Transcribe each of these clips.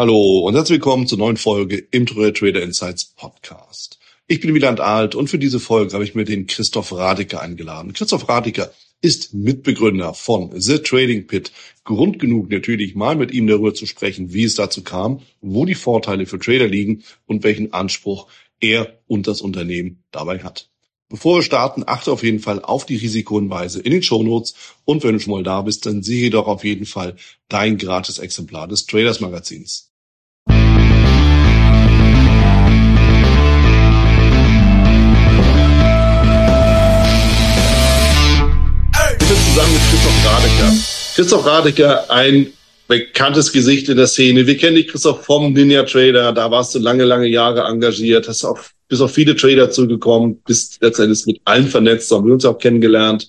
Hallo und herzlich willkommen zur neuen Folge im Trader Insights Podcast. Ich bin Wieland Alt und für diese Folge habe ich mir den Christoph Radiker eingeladen. Christoph Radiker ist Mitbegründer von The Trading Pit. Grund genug natürlich mal mit ihm darüber zu sprechen, wie es dazu kam, wo die Vorteile für Trader liegen und welchen Anspruch er und das Unternehmen dabei hat. Bevor wir starten, achte auf jeden Fall auf die Risikohinweise in den Shownotes und wenn du schon mal da bist, dann sehe doch auf jeden Fall dein gratis Exemplar des Traders Magazins. Christoph Radecker. Christoph Radecker, ein bekanntes Gesicht in der Szene. Wir kennen dich, Christoph, vom Ninja Trader. Da warst du lange, lange Jahre engagiert, hast auch bist auf viele Trader zugekommen, bist letztendlich mit allen vernetzt, haben wir uns auch kennengelernt.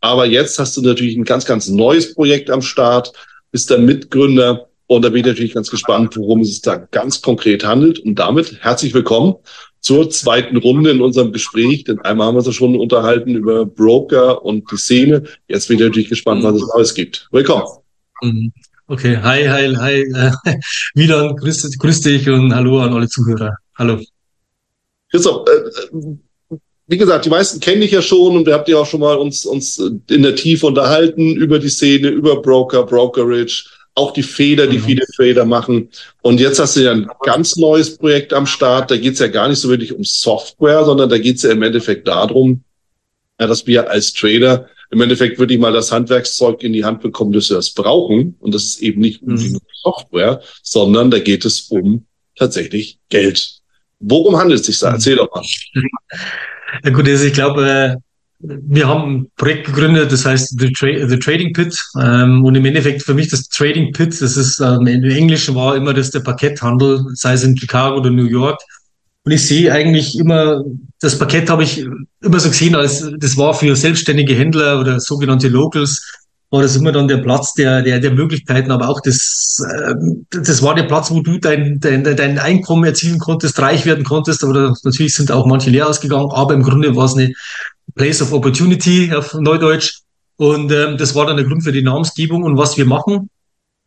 Aber jetzt hast du natürlich ein ganz, ganz neues Projekt am Start, bist der Mitgründer und da bin ich natürlich ganz gespannt, worum es da ganz konkret handelt. Und damit herzlich willkommen zur zweiten Runde in unserem Gespräch. Denn einmal haben wir uns schon unterhalten über Broker und die Szene. Jetzt bin ich natürlich gespannt, was es Neues gibt. Willkommen. Mhm. Okay, hi, hi, hi. Äh, Milan, grüß, grüß dich und hallo an alle Zuhörer. Hallo. Christoph, äh, wie gesagt, die meisten kenne ich ja schon und wir habt ja auch schon mal uns, uns in der Tiefe unterhalten über die Szene, über Broker, Brokerage, auch die Fehler, die mhm. viele Trader machen. Und jetzt hast du ja ein ganz neues Projekt am Start. Da geht es ja gar nicht so wirklich um Software, sondern da geht es ja im Endeffekt darum, ja, dass wir als Trader im Endeffekt wirklich mal das Handwerkszeug in die Hand bekommen, dass wir das brauchen. Und das ist eben nicht um mhm. Software, sondern da geht es um tatsächlich Geld. Worum handelt es sich da? Erzähl doch mal. Ja gut, also ich glaube, äh, wir haben ein Projekt gegründet, das heißt The, Tra The Trading Pit. Ähm, und im Endeffekt für mich das Trading Pit, das ist ähm, im Englischen war immer das der Parketthandel, sei es in Chicago oder New York. Und ich sehe eigentlich immer, das Parkett habe ich immer so gesehen, als das war für selbstständige Händler oder sogenannte Locals, war das immer dann der Platz der, der, der Möglichkeiten, aber auch das, äh, das war der Platz, wo du dein, dein, dein Einkommen erzielen konntest, reich werden konntest, aber natürlich sind auch manche leer ausgegangen, aber im Grunde war es eine Place of Opportunity auf Neudeutsch und ähm, das war dann der Grund für die Namensgebung und was wir machen.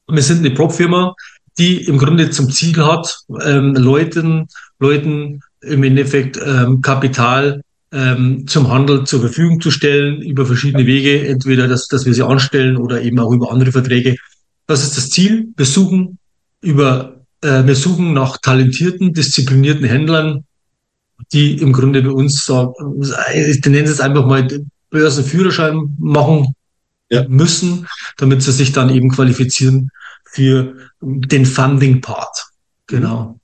Wir sind eine Prop-Firma, die im Grunde zum Ziel hat, ähm, Leuten, Leuten im Endeffekt ähm, Kapital ähm, zum Handel zur Verfügung zu stellen über verschiedene Wege, entweder dass, dass wir sie anstellen oder eben auch über andere Verträge. Das ist das Ziel. Wir suchen über, äh, wir suchen nach talentierten, disziplinierten Händlern, die im Grunde bei uns sagen, ich nenne es einfach mal Börsenführerschein machen ja. müssen, damit sie sich dann eben qualifizieren für den Funding-Part. Genau.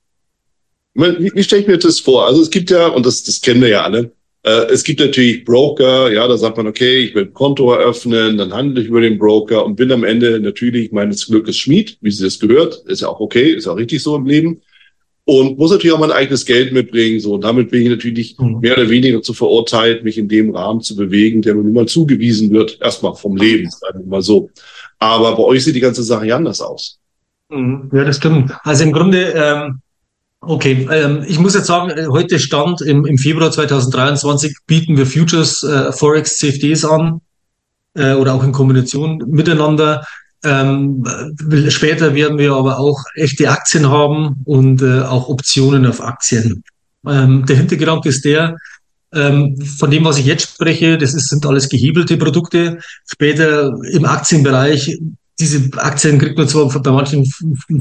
Wie, wie stelle ich mir das vor? Also es gibt ja, und das, das kennen wir ja alle, äh, es gibt natürlich Broker, ja, da sagt man, okay, ich will ein Konto eröffnen, dann handle ich über den Broker und bin am Ende natürlich meines Glückes Schmied, wie sie das gehört. Ist ja auch okay, ist auch richtig so im Leben. Und muss natürlich auch mein eigenes Geld mitbringen. So, und damit bin ich natürlich mhm. mehr oder weniger zu verurteilt, mich in dem Rahmen zu bewegen, der mir nun mal zugewiesen wird, erstmal vom Leben, sagen wir mal so. Aber bei euch sieht die ganze Sache ja anders aus. Mhm. Ja, das stimmt. Also im Grunde, ähm, Okay, ähm, ich muss jetzt sagen, äh, heute Stand im, im Februar 2023 bieten wir Futures, äh, Forex, CFDs an äh, oder auch in Kombination miteinander. Ähm, später werden wir aber auch echte Aktien haben und äh, auch Optionen auf Aktien. Ähm, der Hintergedanke ist der, ähm, von dem, was ich jetzt spreche, das ist, sind alles gehebelte Produkte. Später im Aktienbereich diese Aktien kriegt man zwar bei manchen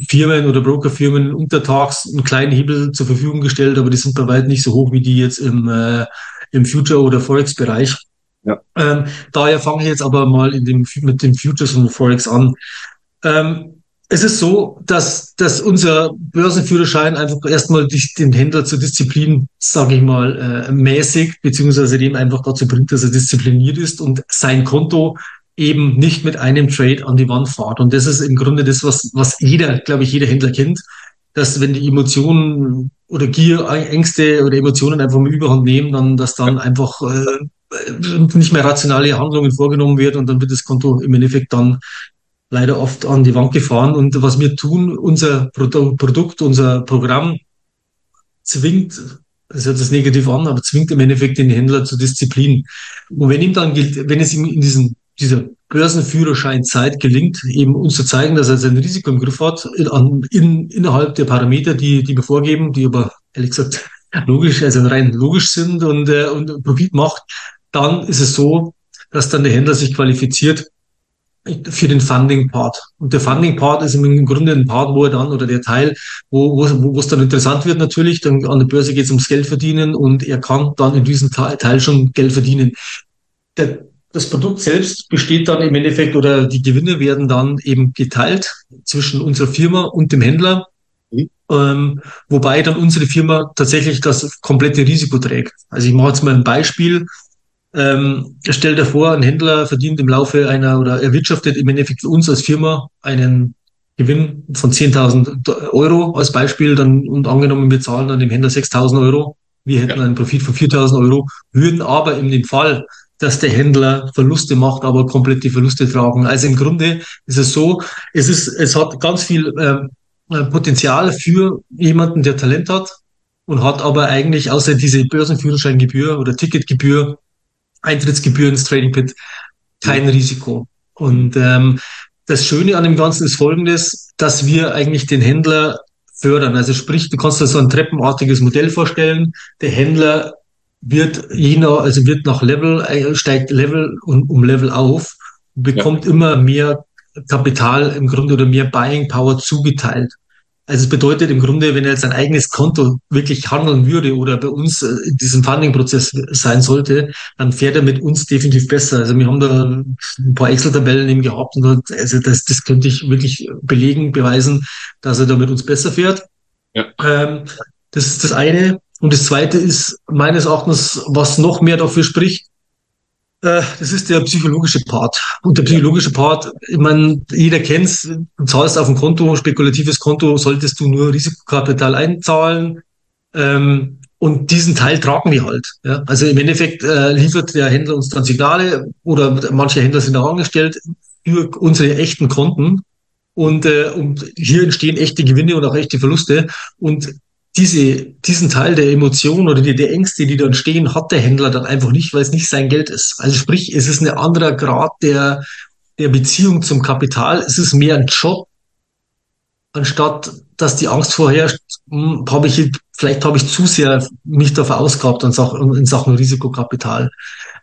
Firmen oder Brokerfirmen untertags einen kleinen Hebel zur Verfügung gestellt, aber die sind bei weitem nicht so hoch wie die jetzt im, äh, im Future- oder Forex-Bereich. Ja. Ähm, daher fange ich jetzt aber mal in dem, mit dem Futures und Forex an. Ähm, es ist so, dass, dass unser Börsenführerschein einfach erstmal den Händler zur Disziplin, sage ich mal, äh, mäßig, beziehungsweise dem einfach dazu bringt, dass er diszipliniert ist und sein Konto eben nicht mit einem Trade an die Wand fahrt. Und das ist im Grunde das, was, was jeder, glaube ich, jeder Händler kennt, dass wenn die Emotionen oder Gier, Ängste oder Emotionen einfach mal überhand nehmen, dann, dass dann einfach äh, nicht mehr rationale Handlungen vorgenommen wird und dann wird das Konto im Endeffekt dann leider oft an die Wand gefahren. Und was wir tun, unser Produkt, unser Programm zwingt, das hört sich negativ an, aber zwingt im Endeffekt den Händler zur Disziplin. Und wenn ihm dann gilt, wenn es ihm in diesen dieser Börsenführerscheinzeit gelingt, eben uns zu zeigen, dass er sein Risiko im Griff hat, in, in, innerhalb der Parameter, die, die wir vorgeben, die aber ehrlich gesagt logisch, also rein logisch sind und, äh, und Profit macht, dann ist es so, dass dann der Händler sich qualifiziert für den Funding-Part. Und der Funding-Part ist im Grunde ein Part, wo er dann, oder der Teil, wo, wo, wo es dann interessant wird natürlich, dann an der Börse geht es ums Geld verdienen und er kann dann in diesem Teil schon Geld verdienen. Der, das Produkt selbst besteht dann im Endeffekt oder die Gewinne werden dann eben geteilt zwischen unserer Firma und dem Händler, mhm. ähm, wobei dann unsere Firma tatsächlich das komplette Risiko trägt. Also ich mache jetzt mal ein Beispiel. Ähm, stell dir vor, ein Händler verdient im Laufe einer oder erwirtschaftet im Endeffekt für uns als Firma einen Gewinn von 10.000 Euro als Beispiel, dann und angenommen wir zahlen dann dem Händler 6.000 Euro, wir hätten ja. einen Profit von 4.000 Euro, würden aber in dem Fall, dass der Händler Verluste macht, aber komplett die Verluste tragen. Also im Grunde ist es so, es ist, es hat ganz viel ähm, äh, Potenzial für jemanden, der Talent hat und hat aber eigentlich außer diese Börsenführerscheingebühr oder Ticketgebühr Eintrittsgebühr ins Trading Pit, kein. Risiko. Und ähm, das Schöne an dem Ganzen ist folgendes, dass wir eigentlich den Händler fördern. Also sprich, du kannst dir so ein treppenartiges Modell vorstellen. Der Händler wird jener, also wird nach Level, äh, steigt Level um, um Level auf, bekommt ja. immer mehr Kapital im Grunde oder mehr Buying Power zugeteilt. Also es bedeutet im Grunde, wenn er jetzt ein eigenes Konto wirklich handeln würde oder bei uns äh, in diesem Funding-Prozess sein sollte, dann fährt er mit uns definitiv besser. Also wir haben da ein paar Excel-Tabellen eben gehabt und also das, das könnte ich wirklich belegen, beweisen, dass er da mit uns besser fährt. Ja. Ähm, das ist das eine. Und das zweite ist meines Erachtens, was noch mehr dafür spricht, das ist der psychologische Part. Und der psychologische Part, ich meine, jeder kennt's, du zahlst auf ein Konto, spekulatives Konto, solltest du nur Risikokapital einzahlen. Ähm, und diesen Teil tragen wir halt. Ja? Also im Endeffekt äh, liefert der Händler uns dann Signale oder manche Händler sind auch angestellt für unsere echten Konten. Und, äh, und hier entstehen echte Gewinne und auch echte Verluste. Und diese, diesen Teil der Emotionen oder die, der Ängste, die dann stehen, hat der Händler dann einfach nicht, weil es nicht sein Geld ist. Also sprich, es ist ein anderer Grad der, der Beziehung zum Kapital. Es ist mehr ein Job, anstatt dass die Angst vorherrscht, hm, habe ich, vielleicht habe ich zu sehr mich da verausgabt in Sachen, in Sachen Risikokapital.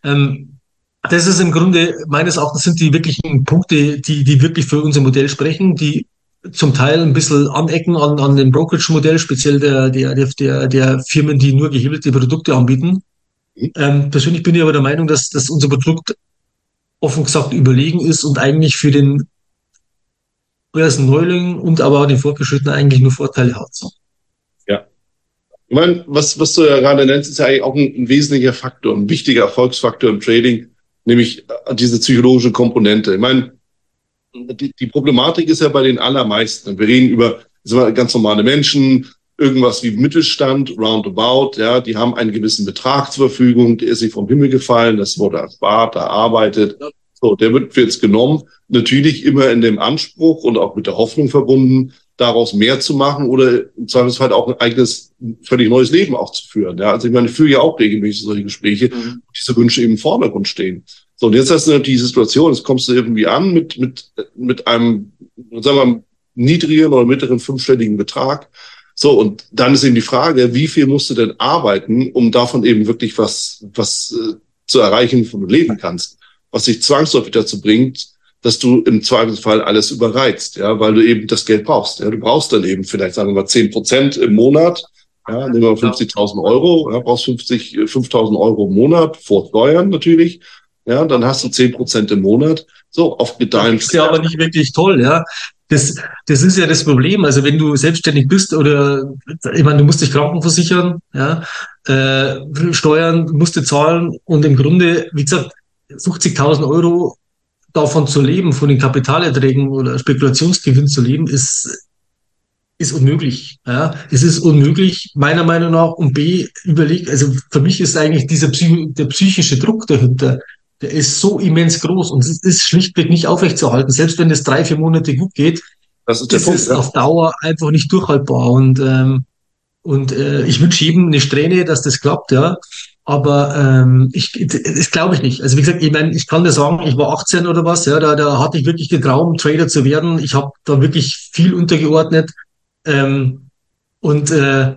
Ähm, das ist im Grunde, meines Erachtens sind die wirklichen Punkte, die, die wirklich für unser Modell sprechen, die zum Teil ein bisschen anecken an, an dem Brokerage-Modell, speziell der, der, der, der Firmen, die nur gehebelte Produkte anbieten. Mhm. Ähm, persönlich bin ich aber der Meinung, dass, dass unser Produkt offen gesagt überlegen ist und eigentlich für den ersten Neuling und aber auch den Fortgeschrittenen eigentlich nur Vorteile hat. Ja. Ich meine, was, was du ja gerade nennst, ist ja eigentlich auch ein, ein wesentlicher Faktor, ein wichtiger Erfolgsfaktor im Trading, nämlich diese psychologische Komponente. Ich meine, die, die Problematik ist ja bei den allermeisten. Wir reden über ganz normale Menschen, irgendwas wie Mittelstand, roundabout, ja, die haben einen gewissen Betrag zur Verfügung, der ist nicht vom Himmel gefallen, das wurde erspart, erarbeitet. So, der wird jetzt genommen, natürlich immer in dem Anspruch und auch mit der Hoffnung verbunden, daraus mehr zu machen oder im Zweifelsfall auch ein eigenes, völlig neues Leben auch zu führen. Ja, also ich meine, ich führe ja auch regelmäßig solche Gespräche, mhm. diese Wünsche eben im Vordergrund stehen. So, und jetzt hast du natürlich die Situation, jetzt kommst du irgendwie an mit, mit, mit einem, sagen wir mal, niedrigen oder mittleren fünfstelligen Betrag. So, und dann ist eben die Frage, wie viel musst du denn arbeiten, um davon eben wirklich was, was äh, zu erreichen, wovon du leben kannst, was dich zwangsläufig dazu bringt, dass du im Zweifelsfall alles überreizt, ja, weil du eben das Geld brauchst. Ja, du brauchst dann eben vielleicht, sagen wir mal, zehn Prozent im Monat, ja, nehmen wir 50.000 Euro, ja, brauchst 50, 5.000 Euro im Monat vor Steuern natürlich ja, dann hast du zehn Prozent im Monat. So, auf Gedeihen. Das ist ja aber nicht wirklich toll, ja. Das, das ist ja das Problem. Also wenn du selbstständig bist oder, ich meine, du musst dich krankenversichern, ja, äh, Steuern musst du zahlen und im Grunde, wie gesagt, 50.000 Euro davon zu leben, von den Kapitalerträgen oder Spekulationsgewinn zu leben, ist, ist unmöglich. Ja, es ist unmöglich, meiner Meinung nach. Und B, überlegt, also für mich ist eigentlich dieser Psych der psychische Druck dahinter der ist so immens groß und es ist schlichtweg nicht aufrechtzuerhalten. Selbst wenn es drei, vier Monate gut geht, das ist, der Punkt, ist ja. auf Dauer einfach nicht durchhaltbar. Und, ähm, und äh, ich wünsche jedem eine Strähne, dass das klappt, ja. Aber ähm, ich, das glaube ich nicht. Also wie gesagt, ich meine, ich kann dir sagen, ich war 18 oder was, ja, da, da hatte ich wirklich den Traum, Trader zu werden. Ich habe da wirklich viel untergeordnet. Ähm, und äh,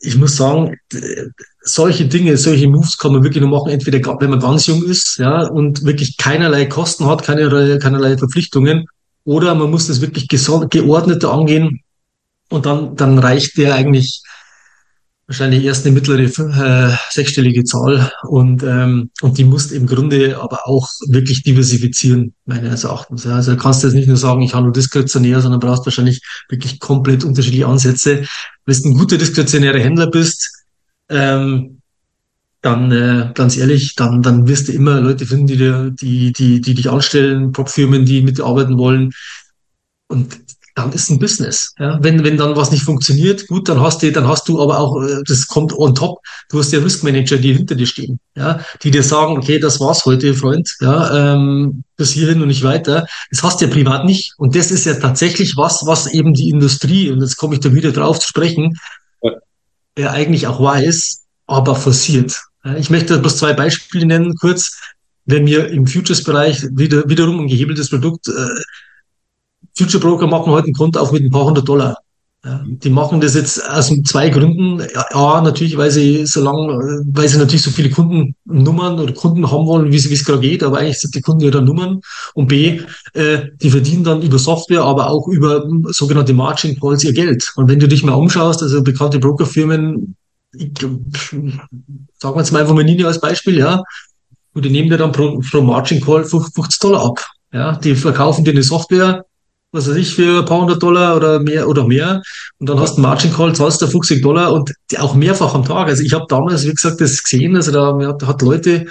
ich muss sagen, solche Dinge, solche Moves kann man wirklich nur machen, entweder wenn man ganz jung ist, ja, und wirklich keinerlei Kosten hat, keinerlei, keinerlei Verpflichtungen, oder man muss das wirklich geordneter angehen und dann, dann reicht der eigentlich wahrscheinlich erst eine mittlere äh, sechsstellige Zahl und, ähm, und die musst im Grunde aber auch wirklich diversifizieren, meines Erachtens. Ja. Also kannst du jetzt nicht nur sagen, ich handle diskretionär, sondern brauchst wahrscheinlich wirklich komplett unterschiedliche Ansätze. Wenn du ein guter diskretionärer Händler bist, ähm, dann äh, ganz ehrlich, dann, dann wirst du immer Leute finden, die, dir, die, die, die dich anstellen, Prop-Firmen, die mitarbeiten wollen. Und dann ist ein Business. Ja? Wenn, wenn dann was nicht funktioniert, gut, dann hast du, dann hast du aber auch, äh, das kommt on top, du hast ja Risk Manager, die hinter dir stehen, ja, die dir sagen, okay, das war's heute, Freund, ja, ähm, bis hierhin und nicht weiter. Das hast du ja privat nicht. Und das ist ja tatsächlich was, was eben die Industrie, und jetzt komme ich da wieder drauf zu sprechen, ja. ja eigentlich auch weiß, aber forciert. Ja, ich möchte bloß zwei Beispiele nennen, kurz. Wenn wir im Futures-Bereich wieder, wiederum ein gehebeltes Produkt äh, Future Broker machen heute einen Konto auf mit ein paar hundert Dollar. Ja, die machen das jetzt aus zwei Gründen. Ja, natürlich, weil sie so lang, weil sie natürlich so viele Kundennummern oder Kunden haben wollen, wie es gerade geht, aber eigentlich sind die Kunden ja da Nummern. Und B, äh, die verdienen dann über Software, aber auch über sogenannte Margin Calls ihr Geld. Und wenn du dich mal umschaust, also bekannte Brokerfirmen, ich, sagen wir jetzt mal einfach mal Nini als Beispiel, ja, und die nehmen dir dann pro, pro Margin Call 50 Dollar ab. Ja, die verkaufen dir eine Software, was weiß ich, für ein paar hundert Dollar oder mehr oder mehr. Und dann hast du einen Margin Call, zahlst du 50 Dollar und auch mehrfach am Tag. Also ich habe damals, wie gesagt, das gesehen, also da hat, hat Leute,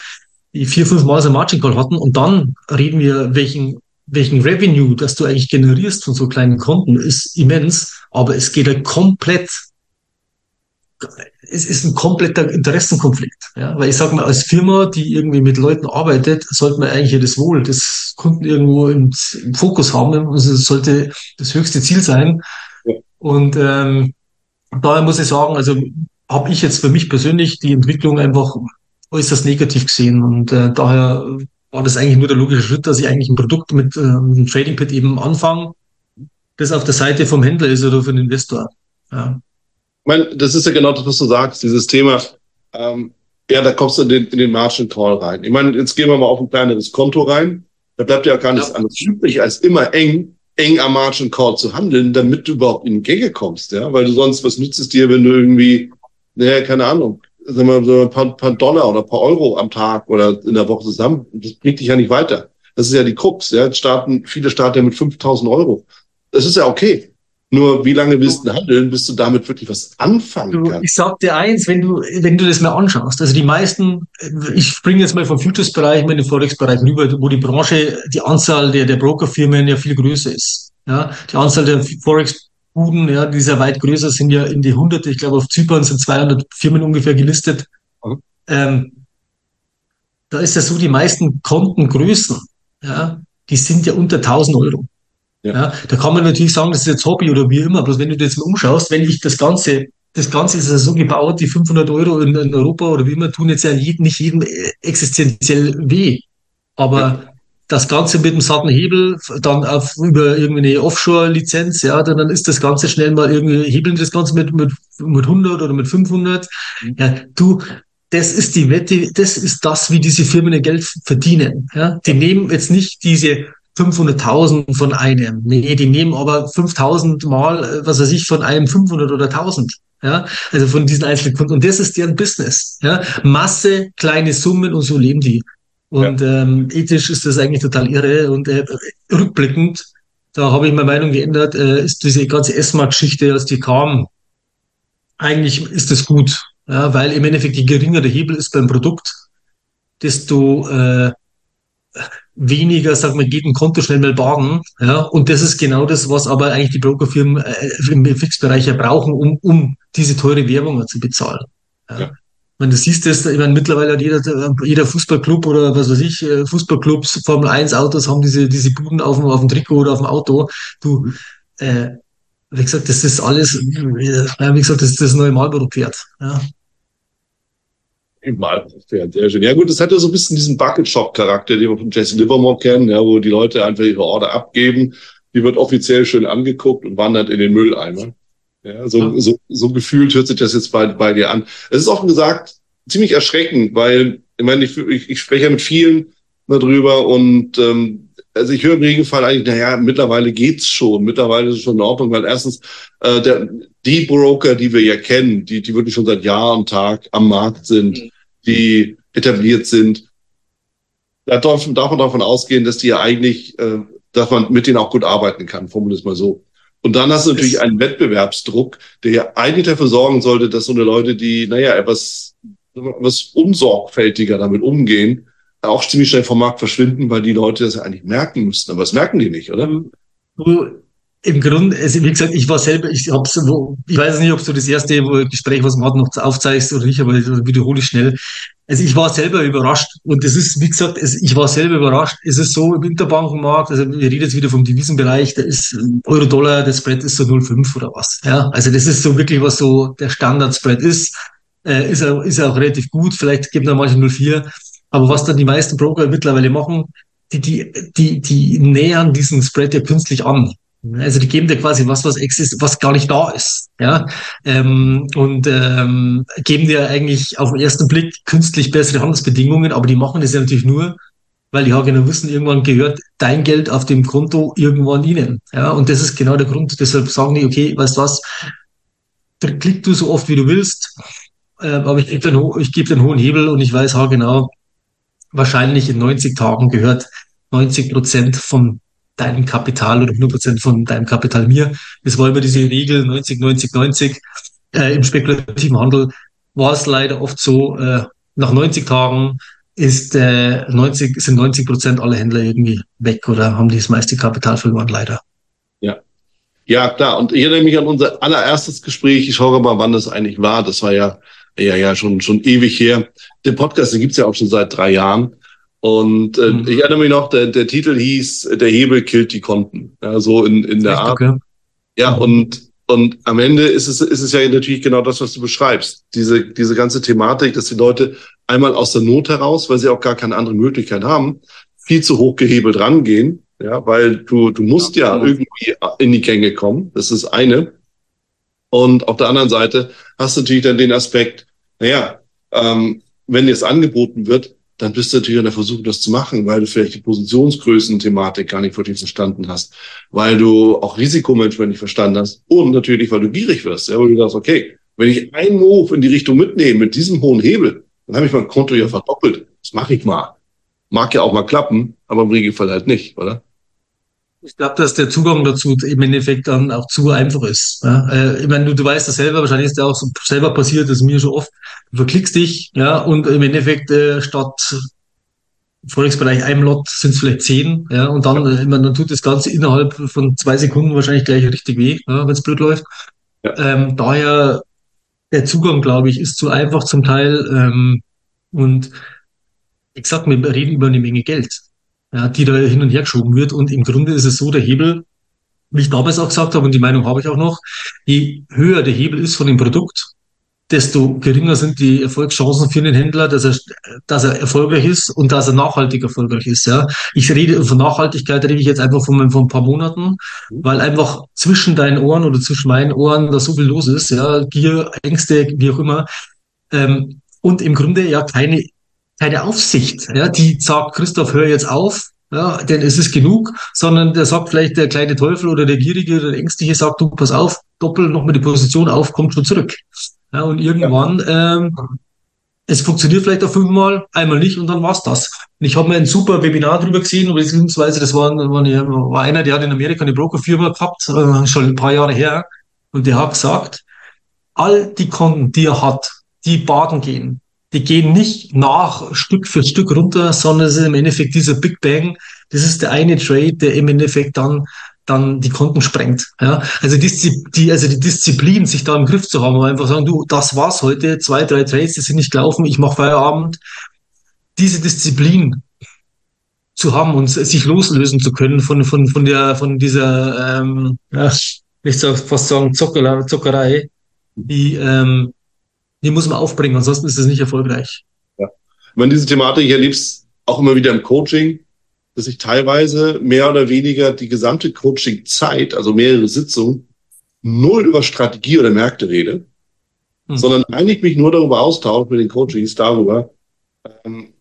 die vier, fünf Mal so einen Margin Call hatten und dann reden wir, welchen, welchen Revenue, das du eigentlich generierst von so kleinen Konten, ist immens, aber es geht ja komplett es ist ein kompletter Interessenkonflikt. Ja? Weil ich sage mal, als Firma, die irgendwie mit Leuten arbeitet, sollte man eigentlich das Wohl des Kunden irgendwo im, im Fokus haben. Also es sollte das höchste Ziel sein. Ja. Und ähm, daher muss ich sagen, also habe ich jetzt für mich persönlich die Entwicklung einfach äußerst negativ gesehen. Und äh, daher war das eigentlich nur der logische Schritt, dass ich eigentlich ein Produkt mit äh, einem Trading Pit eben anfange, das auf der Seite vom Händler ist oder für den Investor. Ja. Ich meine, das ist ja genau das, was du sagst, dieses Thema, ähm, ja, da kommst du in den, in den Margin Call rein. Ich meine, jetzt gehen wir mal auf ein kleineres Konto rein. Da bleibt ja gar nichts ja. anderes übrig, als immer eng, eng am Margin Call zu handeln, damit du überhaupt in Gänge kommst, ja, weil du sonst, was nützt es dir, wenn du irgendwie, naja, keine Ahnung, sagen wir so ein paar, paar Dollar oder ein paar Euro am Tag oder in der Woche zusammen, das bringt dich ja nicht weiter. Das ist ja die Krux, ja, starten, viele starten ja mit 5000 Euro. Das ist ja okay. Nur wie lange willst du handeln, bis du damit wirklich was anfangen kannst? Ich sag dir eins, wenn du, wenn du das mal anschaust, also die meisten, ich springe jetzt mal vom Futures-Bereich in den Forex-Bereich rüber, wo die Branche, die Anzahl der, der Brokerfirmen ja viel größer ist. Ja, die Anzahl der Forex-Buden, ja, die sehr weit größer sind ja in die Hunderte. Ich glaube, auf Zypern sind 200 Firmen ungefähr gelistet. Mhm. Ähm, da ist ja so, die meisten Kontengrößen, ja, die sind ja unter 1000 Euro. Ja. ja. da kann man natürlich sagen, das ist jetzt Hobby oder wie immer. Bloß wenn du dir jetzt mal umschaust, wenn ich das Ganze, das Ganze ist ja so gebaut, die 500 Euro in, in Europa oder wie immer tun jetzt ja jeden, nicht jedem existenziell weh. Aber ja. das Ganze mit dem satten Hebel, dann auf, über irgendeine Offshore-Lizenz, ja, dann, dann ist das Ganze schnell mal irgendwie, hebeln das Ganze mit, mit, mit 100 oder mit 500. Mhm. Ja, du, das ist die Wette, das ist das, wie diese Firmen ihr Geld verdienen. Ja? Die nehmen jetzt nicht diese 500.000 von einem. Nee, die nehmen aber 5.000 mal, äh, was weiß ich, von einem 500 oder 1.000. Ja, also von diesen einzelnen Kunden. Und das ist deren Business. Ja, Masse, kleine Summen und so leben die. Und ja. ähm, ethisch ist das eigentlich total irre. Und äh, rückblickend, da habe ich meine Meinung geändert, äh, ist diese ganze ESMA-Geschichte, als die kam, eigentlich ist das gut. Ja, weil im Endeffekt, je geringer der Hebel ist beim Produkt, desto äh, weniger, sag mal, geht ein Konto schnell mal baden. Ja, und das ist genau das, was aber eigentlich die Brokerfirmen äh, im Fixbereich ja brauchen, um, um diese teure Werbung zu bezahlen. Ja. ja. Wenn du siehst das, ich meine, mittlerweile hat jeder, jeder Fußballclub oder was weiß ich, äh, Fußballclubs, Formel 1 Autos haben diese, diese Buden auf dem, auf dem Trikot oder auf dem Auto. Du, äh, wie gesagt, das ist alles, wie gesagt, das ist das neue Marlboro-Pferd. Ja. Mal, sehr schön. Ja gut, das hatte so ein bisschen diesen Bucket-Shop-Charakter, den wir von Jesse Livermore kennen, ja, wo die Leute einfach ihre Order abgeben, die wird offiziell schön angeguckt und wandert in den Mülleimer. Ja, so, ja. so, so gefühlt hört sich das jetzt bei, bei dir an. Es ist offen gesagt ziemlich erschreckend, weil ich meine, ich, ich, ich spreche ja mit vielen darüber und ähm, also ich höre im Regelfall eigentlich, naja, mittlerweile geht's schon, mittlerweile ist es schon in Ordnung, weil erstens äh, der, die Broker, die wir ja kennen, die, die wirklich schon seit Jahr und Tag am Markt sind, mhm. Die etabliert sind, da darf, darf man davon ausgehen, dass die ja eigentlich, äh, dass man mit denen auch gut arbeiten kann, formuliere es mal so. Und dann hast du natürlich einen Wettbewerbsdruck, der ja eigentlich dafür sorgen sollte, dass so eine Leute, die, naja, etwas, etwas unsorgfältiger damit umgehen, auch ziemlich schnell vom Markt verschwinden, weil die Leute das ja eigentlich merken müssten. Aber das merken die nicht, oder? Du, im Grunde, also wie gesagt, ich war selber, ich hab's, ich weiß nicht, ob du das erste Gespräch, was man hat, noch aufzeigst oder nicht, aber ich wiederhole ich schnell. Also ich war selber überrascht und das ist, wie gesagt, ich war selber überrascht. Es ist so im Interbankenmarkt, also wir reden jetzt wieder vom Devisenbereich, da ist Euro-Dollar, der Spread ist so 0,5 oder was. Ja, also das ist so wirklich, was so der Standard-Spread ist. Äh, ist, auch, ist auch relativ gut, vielleicht geben da manche 0,4. Aber was dann die meisten Broker mittlerweile machen, die, die, die, die nähern diesen Spread ja künstlich an. Also die geben dir quasi was, was existiert, was gar nicht da ist, ja, ähm, und ähm, geben dir eigentlich auf den ersten Blick künstlich bessere Handelsbedingungen, aber die machen das ja natürlich nur, weil die ja genau wissen, irgendwann gehört dein Geld auf dem Konto irgendwann ihnen, ja, und das ist genau der Grund. Deshalb sagen die, okay, weißt du was, klick du so oft wie du willst, äh, aber ich gebe den, ich gebe den hohen Hebel und ich weiß ha genau, wahrscheinlich in 90 Tagen gehört 90 Prozent von deinem Kapital oder 100 Prozent von deinem Kapital mir. Das war immer diese Regel 90, 90, 90. Äh, Im spekulativen Handel war es leider oft so, äh, nach 90 Tagen ist, äh, 90, sind 90 Prozent aller Händler irgendwie weg oder haben das meiste Kapital verloren, leider. Ja. Ja, klar. Und ich erinnere mich an unser allererstes Gespräch. Ich schaue mal, wann das eigentlich war. Das war ja ja, ja, schon, schon ewig her. Den Podcast, den gibt's ja auch schon seit drei Jahren. Und äh, mhm. ich erinnere mich noch, der, der Titel hieß Der Hebel killt die Konten. Ja, so in, in der Art. Okay. Ja, mhm. und, und am Ende ist es, ist es ja natürlich genau das, was du beschreibst. Diese, diese ganze Thematik, dass die Leute einmal aus der Not heraus, weil sie auch gar keine andere Möglichkeit haben, viel zu hoch gehebelt rangehen. Ja, weil du, du musst ja, ja genau. irgendwie in die Gänge kommen. Das ist eine. Und auf der anderen Seite hast du natürlich dann den Aspekt, naja, ähm, wenn dir es angeboten wird, dann bist du natürlich in der Versuchung, das zu machen, weil du vielleicht die Positionsgrößen-Thematik gar nicht wirklich verstanden hast, weil du auch Risikomanagement nicht verstanden hast und natürlich, weil du gierig wirst, ja, weil du sagst, okay, wenn ich einen Move in die Richtung mitnehme mit diesem hohen Hebel, dann habe ich mein Konto ja verdoppelt. Das mache ich mal. Mag ja auch mal klappen, aber im Regelfall halt nicht, oder? Ich glaube, dass der Zugang dazu im Endeffekt dann auch zu einfach ist. Ja? Äh, ich meine, du, du weißt das selber, wahrscheinlich ist der auch so selber passiert, das ist mir schon oft. Du verklickst dich, ja, und im Endeffekt äh, statt Forex-Bereich einem Lot sind es vielleicht zehn, ja, und dann, äh, ich meine, dann tut das Ganze innerhalb von zwei Sekunden wahrscheinlich gleich richtig weh, ja, wenn es blöd läuft. Ja. Ähm, daher der Zugang, glaube ich, ist zu einfach zum Teil. Ähm, und ich sag, wir reden über eine Menge Geld ja, die da hin und her geschoben wird. Und im Grunde ist es so, der Hebel, wie ich damals auch gesagt habe, und die Meinung habe ich auch noch, je höher der Hebel ist von dem Produkt, desto geringer sind die Erfolgschancen für den Händler, dass er, dass er erfolgreich ist und dass er nachhaltig erfolgreich ist. Ja. Ich rede von Nachhaltigkeit, rede ich jetzt einfach von, von ein paar Monaten, weil einfach zwischen deinen Ohren oder zwischen meinen Ohren da so viel los ist, ja, Gier, Ängste, wie auch immer. Ähm, und im Grunde ja keine keine Aufsicht, ja, die sagt, Christoph, hör jetzt auf, ja, denn es ist genug, sondern der sagt vielleicht der kleine Teufel oder der Gierige oder der Ängstliche sagt, du, pass auf, doppel noch mal die Position auf, kommt schon zurück. Ja, und irgendwann, ja. ähm, es funktioniert vielleicht auch fünfmal, einmal nicht und dann war's das. Und ich habe mir ein super Webinar drüber gesehen, beziehungsweise das war, war einer, der hat in Amerika eine Brokerfirma gehabt, äh, schon ein paar Jahre her, und der hat gesagt, all die Konten, die er hat, die baden gehen, die gehen nicht nach Stück für Stück runter, sondern es ist im Endeffekt dieser Big Bang. Das ist der eine Trade, der im Endeffekt dann dann die Konten sprengt. Ja? Also, die, die, also die Disziplin, sich da im Griff zu haben, einfach sagen, du, das war's heute, zwei, drei Trades, die sind nicht gelaufen, ich mache Feierabend. Diese Disziplin zu haben und sich loslösen zu können von, von, von der, von dieser, ähm, ja, ich soll fast sagen, Zockerei, Zockerei die, ähm, die muss man aufbringen, ansonsten ist es nicht erfolgreich. Ich meine, diese Thematik erlebst auch immer wieder im Coaching, dass ich teilweise mehr oder weniger die gesamte Coaching-Zeit, also mehrere Sitzungen, null über Strategie oder Märkte rede, mhm. sondern eigentlich mich nur darüber austausche mit den Coachings darüber, ähm,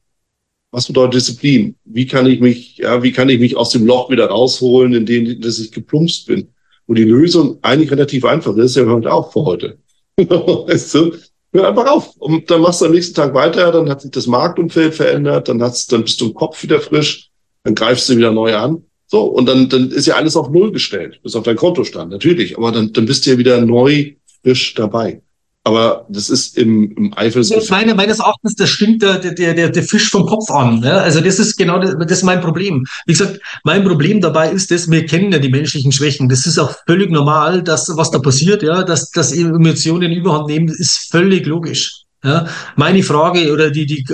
was bedeutet Disziplin? Wie kann ich mich, ja, wie kann ich mich aus dem Loch wieder rausholen, in dem dass ich geplumpst bin? Und die Lösung eigentlich relativ einfach ist, ja, hört auf für heute. weißt du? Hör einfach auf. Und dann machst du am nächsten Tag weiter, dann hat sich das Marktumfeld verändert, dann hat's, dann bist du im Kopf wieder frisch, dann greifst du wieder neu an. So, und dann, dann ist ja alles auf Null gestellt, bis auf dein Kontostand, natürlich. Aber dann, dann bist du ja wieder neu frisch dabei. Aber das ist im, im Eifel. Ich meine, meines Erachtens, das stimmt der, der, der, der Fisch vom Kopf an. Ne? Also das ist genau das, das ist mein Problem. Wie gesagt, mein Problem dabei ist, dass wir kennen ja die menschlichen Schwächen. Das ist auch völlig normal, dass was da passiert, ja, dass, dass Emotionen überhand nehmen, ist völlig logisch. Ja, meine Frage oder die, die,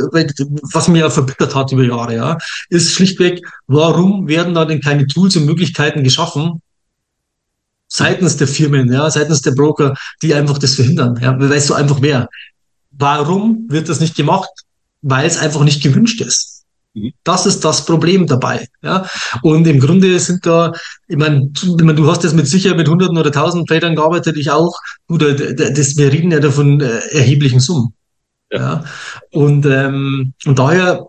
was mir ja verbittert hat über Jahre, ja, ist schlichtweg, warum werden da denn keine Tools und Möglichkeiten geschaffen, seitens der Firmen, ja, seitens der Broker, die einfach das verhindern. Ja, weißt du einfach wer. Warum wird das nicht gemacht? Weil es einfach nicht gewünscht ist. Mhm. Das ist das Problem dabei. Ja? Und im Grunde sind da, ich meine, du hast jetzt mit sicher mit Hunderten oder Tausend Tradern gearbeitet, ich auch. Du, das, wir reden ja davon äh, erheblichen Summen. Ja. ja? Und, ähm, und daher,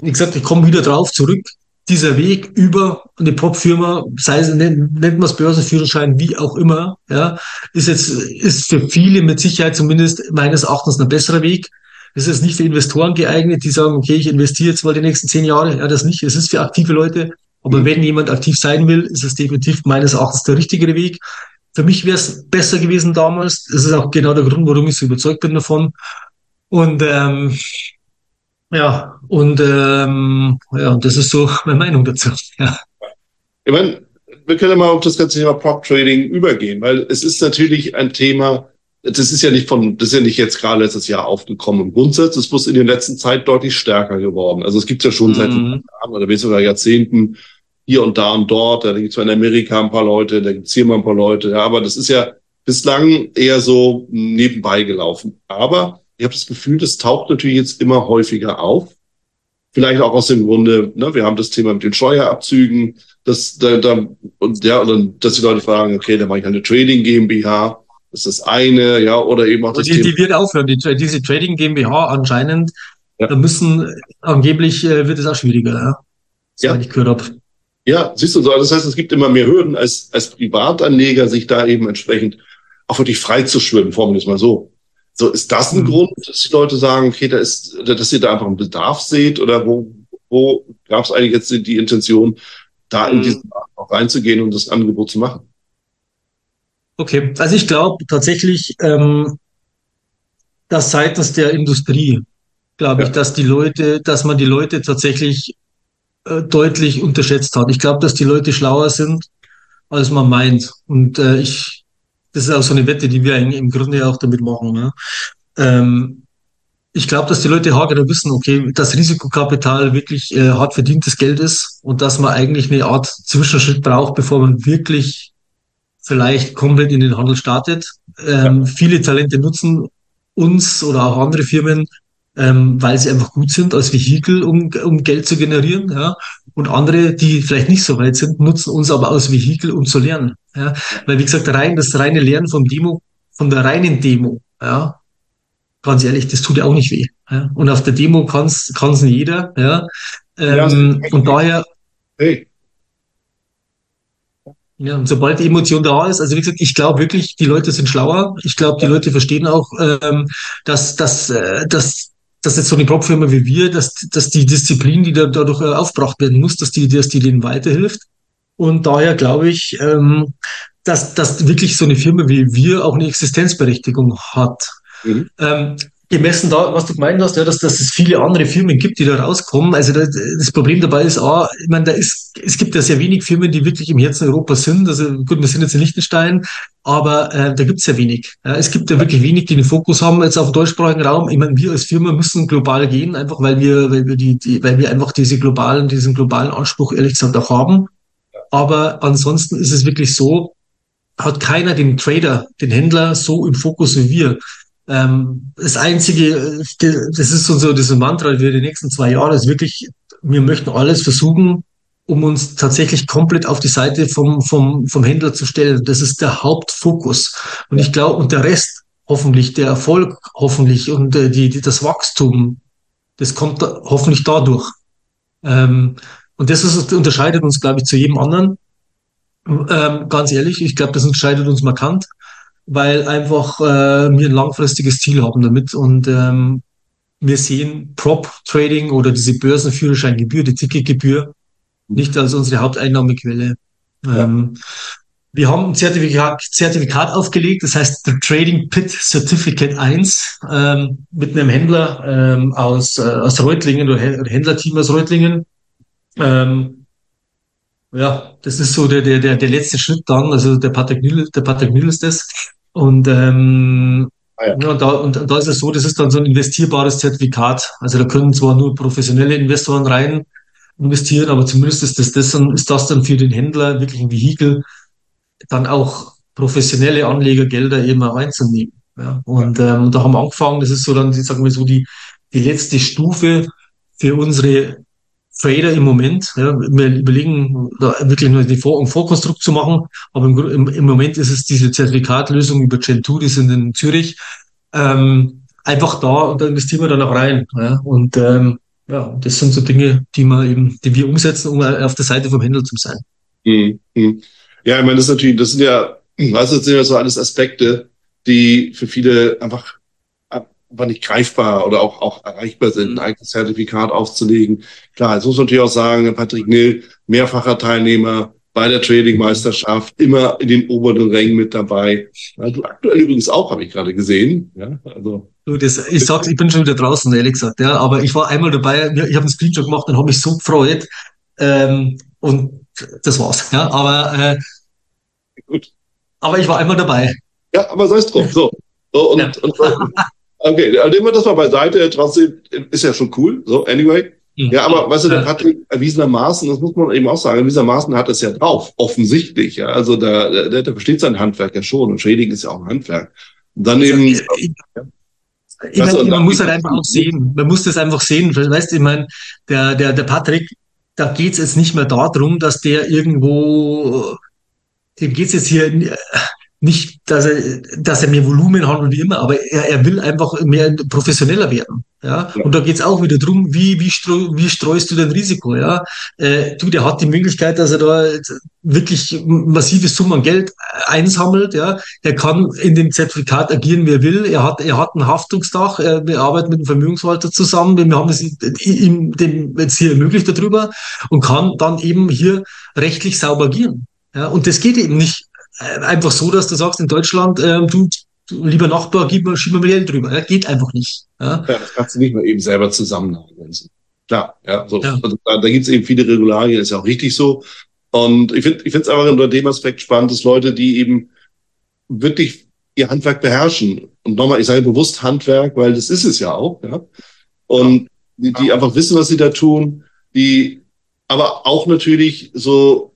wie gesagt, ich komme wieder drauf zurück dieser Weg über eine Prop-Firma, sei es, nennt, nennt man es Börsenführerschein, wie auch immer, ja, ist jetzt, ist für viele mit Sicherheit zumindest meines Erachtens ein besserer Weg. Es ist nicht für Investoren geeignet, die sagen, okay, ich investiere jetzt mal die nächsten zehn Jahre. Ja, das nicht. Es ist für aktive Leute. Aber mhm. wenn jemand aktiv sein will, ist es definitiv meines Erachtens der richtigere Weg. Für mich wäre es besser gewesen damals. Das ist auch genau der Grund, warum ich so überzeugt bin davon. Und ähm, ja, und ähm, ja, das ist so meine Meinung dazu. Ja. Ich meine, wir können ja mal auf das ganze Thema Prop Trading übergehen, weil es ist natürlich ein Thema, das ist ja nicht von, das ist ja nicht jetzt gerade letztes Jahr aufgekommen im Grundsatz, es muss in der letzten Zeit deutlich stärker geworden. Also es gibt ja schon seit mhm. Jahren oder sogar Jahrzehnten hier und da und dort, da gibt es in Amerika ein paar Leute, da gibt es hier mal ein paar Leute, ja, aber das ist ja bislang eher so nebenbei gelaufen. Aber ich habe das Gefühl, das taucht natürlich jetzt immer häufiger auf. Vielleicht auch aus dem Grunde, ne, wir haben das Thema mit den Steuerabzügen, dass da, da und ja, und dann, dass die Leute fragen, okay, dann mache ich eine Trading GmbH, das ist das eine, ja, oder eben auch das die, Thema. Die wird aufhören, die, diese Trading GmbH anscheinend, ja. da müssen angeblich äh, wird es auch schwieriger, ja. Das ja. ich gehört habe. Ja, siehst du so, das heißt, es gibt immer mehr Hürden als, als Privatanleger, sich da eben entsprechend auch wirklich frei zu schwimmen, formulieren wir es mal so. So, ist das ein mhm. Grund, dass die Leute sagen, okay, da ist, dass ihr da einfach einen Bedarf seht oder wo, wo gab es eigentlich jetzt die, die Intention, da in mhm. diesen Markt auch reinzugehen und das Angebot zu machen? Okay, also ich glaube tatsächlich, ähm, dass seitens der Industrie, glaube ja. ich, dass die Leute, dass man die Leute tatsächlich äh, deutlich unterschätzt hat. Ich glaube, dass die Leute schlauer sind, als man meint. Und äh, ich das ist auch so eine Wette, die wir im Grunde auch damit machen. Ne? Ähm, ich glaube, dass die Leute haargenau wissen, okay, dass Risikokapital wirklich äh, hart verdientes Geld ist und dass man eigentlich eine Art Zwischenschritt braucht, bevor man wirklich vielleicht komplett in den Handel startet. Ähm, ja. Viele Talente nutzen uns oder auch andere Firmen ähm, weil sie einfach gut sind als Vehikel, um, um Geld zu generieren. Ja? Und andere, die vielleicht nicht so weit sind, nutzen uns aber als Vehikel, um zu lernen. Ja? Weil, wie gesagt, rein das reine Lernen vom Demo, von der reinen Demo, ja, ganz ehrlich, das tut ja auch nicht weh. Ja? Und auf der Demo kann es nicht jeder. Ja? Ähm, ja, und daher. Hey. Ja, und sobald die Emotion da ist, also wie gesagt, ich glaube wirklich, die Leute sind schlauer. Ich glaube, die Leute verstehen auch, ähm, dass, dass, äh, dass dass jetzt so eine Prop-Firma wie wir, dass, dass die Disziplin, die da, dadurch äh, aufgebracht werden muss, dass die, dass die denen weiterhilft. Und daher glaube ich, ähm, dass, dass wirklich so eine Firma wie wir auch eine Existenzberechtigung hat. Mhm. Ähm, gemessen da, was du gemeint hast, ja, dass, dass es viele andere Firmen gibt, die da rauskommen. Also das, das Problem dabei ist, ah, ich meine, da ist, es gibt ja sehr wenig Firmen, die wirklich im Herzen Europas sind. Also gut, wir sind jetzt in Liechtenstein, aber äh, da gibt es ja wenig. Ja, es gibt ja wirklich wenig, die den Fokus haben jetzt auf dem deutschsprachigen Raum. Ich meine, wir als Firma müssen global gehen, einfach weil wir, weil wir die, die weil wir einfach diese globalen, diesen globalen Anspruch ehrlich gesagt auch haben. Aber ansonsten ist es wirklich so, hat keiner den Trader, den Händler so im Fokus wie wir. Ähm, das Einzige, das ist so, das Mantra für die nächsten zwei Jahre, ist wirklich, wir möchten alles versuchen, um uns tatsächlich komplett auf die Seite vom, vom, vom Händler zu stellen. Das ist der Hauptfokus. Und ich glaube, und der Rest, hoffentlich, der Erfolg, hoffentlich, und äh, die, die, das Wachstum, das kommt da, hoffentlich dadurch. Ähm, und das ist, unterscheidet uns, glaube ich, zu jedem anderen. Ähm, ganz ehrlich, ich glaube, das unterscheidet uns markant, weil einfach äh, wir ein langfristiges Ziel haben damit und ähm, wir sehen Prop-Trading oder diese Börsenführerscheingebühr, die Ticketgebühr, nicht als unsere Haupteinnahmequelle. Ja. Ähm, wir haben ein Zertifikat, Zertifikat aufgelegt, das heißt The Trading Pit Certificate 1 ähm, mit einem Händler ähm, aus, äh, aus Reutlingen oder Händlerteam aus Reutlingen. Ähm, ja, das ist so der, der, der, der letzte Schritt dann, also der Patrick Nüll, der Patrick Nüll ist das. Und, ähm, ah, ja. ja. und, da, und, und da ist es so, das ist dann so ein investierbares Zertifikat. Also da können zwar nur professionelle Investoren rein investieren, aber zumindest ist das, das dann, ist das dann für den Händler wirklich ein Vehikel, dann auch professionelle Anlegergelder eben auch einzunehmen. Ja. Und ähm, da haben wir angefangen, das ist so dann, sagen wir so, die, die letzte Stufe für unsere Trader im Moment. Ja. Wir überlegen, da wirklich nur die Vor- und Vorkonstrukt zu machen, aber im, im, im Moment ist es diese Zertifikatlösung über Gen2, die sind in Zürich. Ähm, einfach da und da investieren wir dann auch rein. Ja. Und ähm, ja, das sind so Dinge, die wir eben, die wir umsetzen, um auf der Seite vom Händler zu sein. Mhm. mhm. Ja, ich meine, das ist natürlich, das sind ja, weißt du, das sind ja so alles Aspekte, die für viele einfach, einfach nicht greifbar oder auch, auch erreichbar sind, ein eigenes Zertifikat aufzulegen. Klar, jetzt muss man natürlich auch sagen, Patrick Nill, mehrfacher Teilnehmer bei der Trading-Meisterschaft, immer in den oberen Rängen mit dabei. Also aktuell übrigens auch, habe ich gerade gesehen. Ja, also. Du, das, ich sag's, ich bin schon wieder draußen, ehrlich gesagt, ja, aber ich war einmal dabei, ich habe einen Screenshot gemacht und habe mich so gefreut. Ähm, und das war's. Ja, aber, äh, Gut. aber ich war einmal dabei. Ja, aber sei es drum. So. so und, ja. und, okay, also nehmen wir das mal beiseite. Trotzdem ist ja schon cool. So, anyway. Mhm. Ja, aber weißt du, der Patrick erwiesenermaßen, das muss man eben auch sagen, erwiesenermaßen hat es ja drauf, offensichtlich. Ja. Also da, der, der versteht sein Handwerk ja schon und Trading ist ja auch ein Handwerk. Und dann eben. Also, ich, ich meine, man muss halt einfach auch sehen, man muss das einfach sehen. Weißt du, ich meine, der, der, der Patrick, da geht's jetzt nicht mehr darum, dass der irgendwo, dem geht's jetzt hier nicht, dass er, dass er mehr Volumen hat und wie immer, aber er, er will einfach mehr professioneller werden. Ja? ja. Und da geht's auch wieder drum, wie, wie, streu, wie streust du dein Risiko? Ja? Äh, du, der hat die Möglichkeit, dass er da wirklich massive Summen Geld einsammelt. Ja? Er kann in dem Zertifikat agieren, wie er will. Er hat, er hat ein Haftungsdach. Er, wir arbeiten mit dem Vermögensverwalter zusammen. Wir haben es ihm dem jetzt hier ermöglicht darüber und kann dann eben hier rechtlich sauber agieren. Ja? Und das geht eben nicht äh, einfach so, dass du sagst, in Deutschland, ähm, du, du, lieber Nachbar, gib mir, schieb mir Geld drüber. Ja, geht einfach nicht. Ja? ja, das kannst du nicht mal eben selber zusammenhalten. Klar, ja, so, ja. Also, da, da gibt es eben viele Regularien, ist ja auch richtig so. Und ich finde ich finde es einfach unter dem Aspekt spannend, dass Leute, die eben wirklich ihr Handwerk beherrschen. Und nochmal, ich sage bewusst Handwerk, weil das ist es ja auch, ja. Und die, die einfach wissen, was sie da tun, die aber auch natürlich so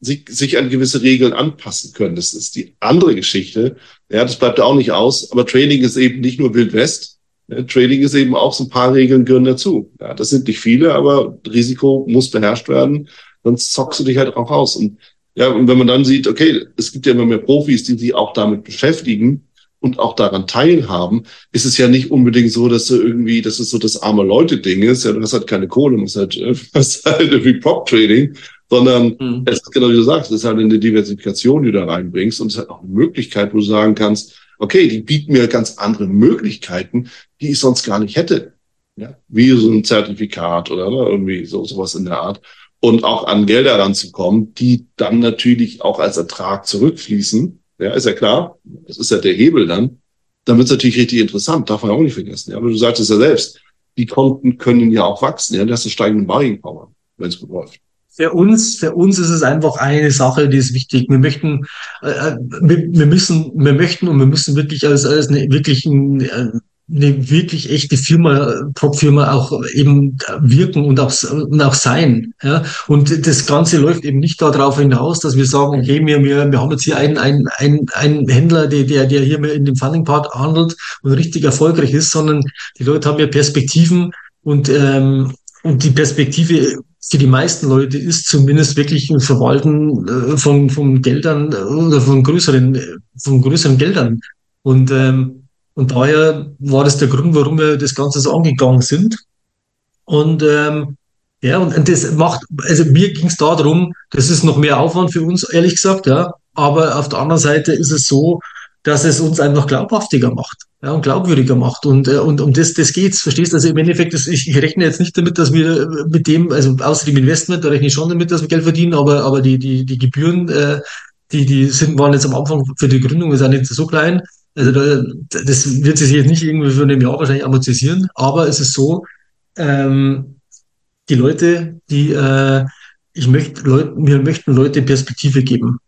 sich, sich an gewisse Regeln anpassen können. Das ist die andere Geschichte. Ja, das bleibt auch nicht aus. Aber Trading ist eben nicht nur Wild West. Ja, Trading ist eben auch so ein paar Regeln gehören dazu. Ja, das sind nicht viele, aber Risiko muss beherrscht werden. Sonst zockst du dich halt auch aus. Und ja, und wenn man dann sieht, okay, es gibt ja immer mehr Profis, die sich auch damit beschäftigen und auch daran teilhaben, ist es ja nicht unbedingt so, dass du irgendwie, dass es so das arme Leute-Ding ist. Ja, du hast halt keine Kohle, du hast halt, äh, hast halt irgendwie Prop-Trading sondern mhm. es ist genau wie du sagst, es ist halt eine Diversifikation, die du da reinbringst und es ist halt auch eine Möglichkeit, wo du sagen kannst, okay, die bieten mir ganz andere Möglichkeiten, die ich sonst gar nicht hätte. Ja, wie so ein Zertifikat oder ne, irgendwie so sowas in der Art. Und auch an Gelder ranzukommen, die dann natürlich auch als Ertrag zurückfließen. Ja, ist ja klar. Das ist ja der Hebel dann. Dann wird es natürlich richtig interessant, darf man auch nicht vergessen. Ja, aber du sagst es ja selbst. Die Konten können ja auch wachsen. Ja, das ist steigende Buying Power, wenn es gut läuft für uns, für uns ist es einfach eine Sache, die ist wichtig. Wir möchten, äh, wir, wir, müssen, wir möchten und wir müssen wirklich als, als eine, wirklich ein, äh, eine wirklich echte Firma, Top-Firma auch eben wirken und auch, und auch sein. Ja? Und das Ganze läuft eben nicht darauf hinaus, dass wir sagen, okay, wir, wir, wir haben jetzt hier einen, einen, einen, einen Händler, der, der, der hier in dem Funding-Part handelt und richtig erfolgreich ist, sondern die Leute haben ja Perspektiven und, ähm, und die Perspektive für die meisten Leute ist zumindest wirklich ein Verwalten äh, von, von Geldern oder von größeren, von größeren Geldern. Und ähm, und daher war das der Grund, warum wir das Ganze so angegangen sind. Und ähm, ja, und, das macht, also mir ging es da darum, das ist noch mehr Aufwand für uns, ehrlich gesagt, ja. Aber auf der anderen Seite ist es so, dass es uns einfach glaubhaftiger macht ja, und glaubwürdiger macht. Und, äh, und um das, das geht's, verstehst du? Also im Endeffekt, das, ich, ich rechne jetzt nicht damit, dass wir mit dem, also außer dem Investment, da rechne ich schon damit, dass wir Geld verdienen, aber, aber die, die, die Gebühren, äh, die, die sind, waren jetzt am Anfang für die Gründung ist auch nicht so klein. Also da, das wird sich jetzt nicht irgendwie für ein Jahr wahrscheinlich amortisieren, aber es ist so, ähm, die Leute, die äh, ich möchte Leute, wir möchten Leute Perspektive geben.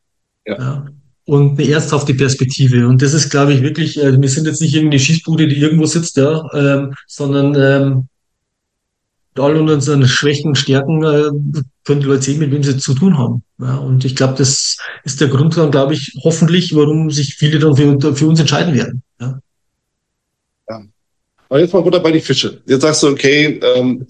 Ja. ja. Und eine ernsthafte Perspektive. Und das ist, glaube ich, wirklich, äh, wir sind jetzt nicht irgendeine Schießbude, die irgendwo sitzt, ja, ähm, sondern ähm, all unseren Schwächen und Stärken äh, können die Leute sehen, mit wem sie zu tun haben. Ja, und ich glaube, das ist der Grund glaube ich, hoffentlich, warum sich viele dann für, für uns entscheiden werden. Ja. ja. Aber jetzt mal runter bei die Fische. Jetzt sagst du, okay, ähm,